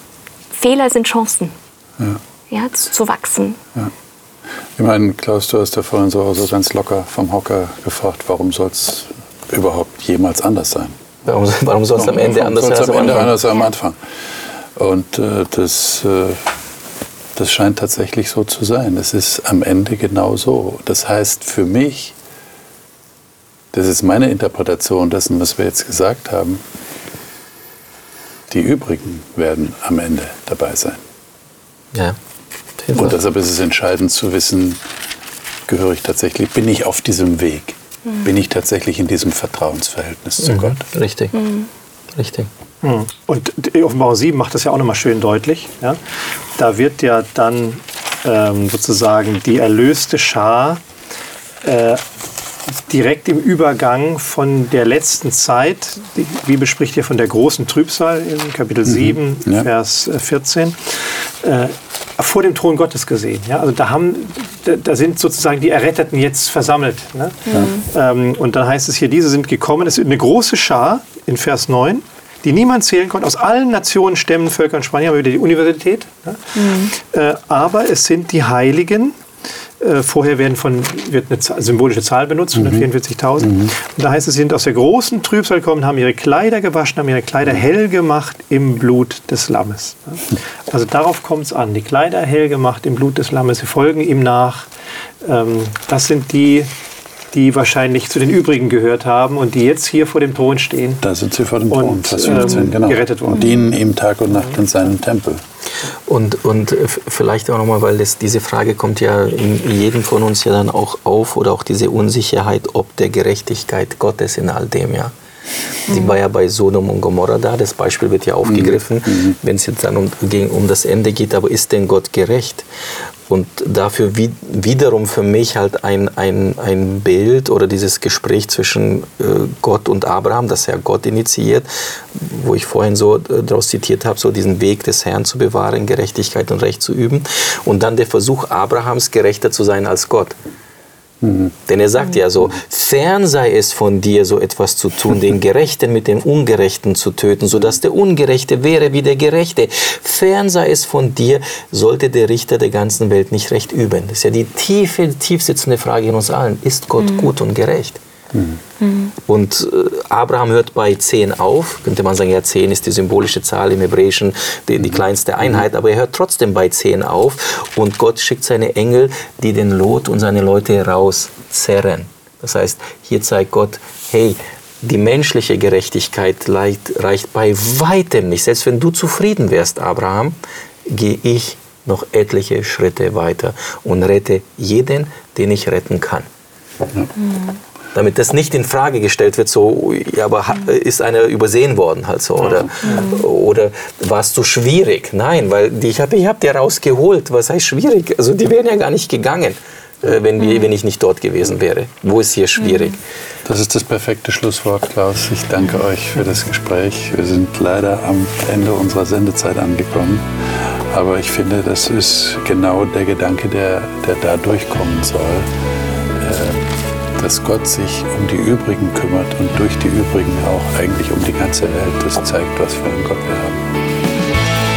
Fehler sind Chancen, ja. Ja, zu, zu wachsen. Ja. Ich meine, Klaus, du hast ja vorhin so, so ganz locker vom Hocker gefragt, warum soll es überhaupt jemals anders sein? Warum, warum soll es am Ende anders sein? Am Ende anders am Anfang. Und äh, das, äh, das scheint tatsächlich so zu sein. Es ist am Ende genau so. Das heißt für mich, das ist meine Interpretation dessen, was wir jetzt gesagt haben, die übrigen werden am Ende dabei sein. Ja. Und deshalb ist es entscheidend zu wissen, gehöre ich tatsächlich, bin ich auf diesem Weg? Mhm. Bin ich tatsächlich in diesem Vertrauensverhältnis zu mhm. Gott? Richtig. Mhm. Richtig. Mhm. Und Offenbarung 7 macht das ja auch nochmal schön deutlich. Ja? Da wird ja dann ähm, sozusagen die erlöste Schar äh, direkt im Übergang von der letzten Zeit, die Bibel spricht hier von der großen Trübsal in Kapitel 7, mhm. ja. Vers 14, äh, vor dem Thron Gottes gesehen. Ja? Also da, haben, da, da sind sozusagen die Erretteten jetzt versammelt. Ne? Mhm. Ähm, und dann heißt es hier, diese sind gekommen, es ist eine große Schar in Vers 9, die niemand zählen konnte, aus allen Nationen, Stämmen, Völkern, Spanien, haben wir wieder die Universität. Ne? Mhm. Äh, aber es sind die Heiligen, äh, vorher werden von, wird eine symbolische Zahl benutzt, 144.000. Mhm. Und da heißt es, sie sind aus der großen Trübsal gekommen, haben ihre Kleider gewaschen, haben ihre Kleider hell gemacht im Blut des Lammes. Also darauf kommt es an. Die Kleider hell gemacht im Blut des Lammes. Sie folgen ihm nach. Ähm, das sind die, die wahrscheinlich zu den übrigen gehört haben und die jetzt hier vor dem Thron stehen. Da sind sie vor dem Thron, Vers 15, ähm, genau. gerettet worden. Und dienen ihm Tag und Nacht in seinem Tempel. Und, und vielleicht auch nochmal, weil das, diese Frage kommt ja in jedem von uns ja dann auch auf oder auch diese Unsicherheit ob der Gerechtigkeit Gottes in all dem, ja. Die mhm. war ja bei Sodom und Gomorra da, das Beispiel wird ja aufgegriffen, mhm. mhm. wenn es jetzt dann um, um das Ende geht, aber ist denn Gott gerecht? Und dafür wie, wiederum für mich halt ein, ein, ein Bild oder dieses Gespräch zwischen äh, Gott und Abraham, das ja Gott initiiert, wo ich vorhin so äh, daraus zitiert habe, so diesen Weg des Herrn zu bewahren, Gerechtigkeit und Recht zu üben. Und dann der Versuch Abrahams, gerechter zu sein als Gott. Mhm. Denn er sagt ja so, fern sei es von dir, so etwas zu tun, den Gerechten mit dem Ungerechten zu töten, sodass der Ungerechte wäre wie der Gerechte. Fern sei es von dir, sollte der Richter der ganzen Welt nicht recht üben. Das ist ja die tiefe, tief sitzende Frage in uns allen. Ist Gott mhm. gut und gerecht? Mhm. Und äh, Abraham hört bei 10 auf. Könnte man sagen, ja, 10 ist die symbolische Zahl im Hebräischen, die, die kleinste Einheit, aber er hört trotzdem bei 10 auf. Und Gott schickt seine Engel, die den Lot und seine Leute rauszerren. Das heißt, hier zeigt Gott, hey, die menschliche Gerechtigkeit reicht bei weitem nicht. Selbst wenn du zufrieden wärst, Abraham, gehe ich noch etliche Schritte weiter und rette jeden, den ich retten kann. Ja. Mhm damit das nicht in Frage gestellt wird, so, ja, aber ist einer übersehen worden halt so, oder, mhm. oder war es zu schwierig? Nein, weil die, ich habe ich hab die rausgeholt, was heißt schwierig? Also die wären ja gar nicht gegangen, äh, wenn, wir, wenn ich nicht dort gewesen wäre. Wo ist hier schwierig? Mhm. Das ist das perfekte Schlusswort, Klaus. Ich danke euch für das Gespräch. Wir sind leider am Ende unserer Sendezeit angekommen. Aber ich finde, das ist genau der Gedanke, der, der da durchkommen soll. Äh, dass Gott sich um die Übrigen kümmert und durch die Übrigen auch eigentlich um die ganze Welt. Das zeigt, was für einen Gott wir haben.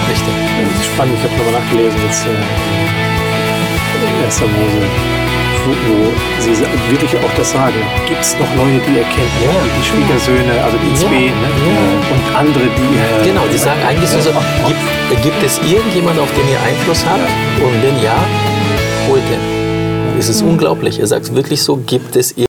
Richtig. Das ist spannend. Ich habe nochmal nachgelesen, jetzt äh, 1. Mose, wo, sie wirklich auch das sagen. Gibt es noch Leute, die erkennen? Ja. Die Schwiegersöhne, also die XB ja. ne? ja. und andere, die. Äh, genau, die sagen eigentlich so, gibt, gibt es irgendjemanden, auf den ihr Einfluss habt? Und wenn ja, holt den. Es ist mhm. unglaublich. Er sagt wirklich so, gibt es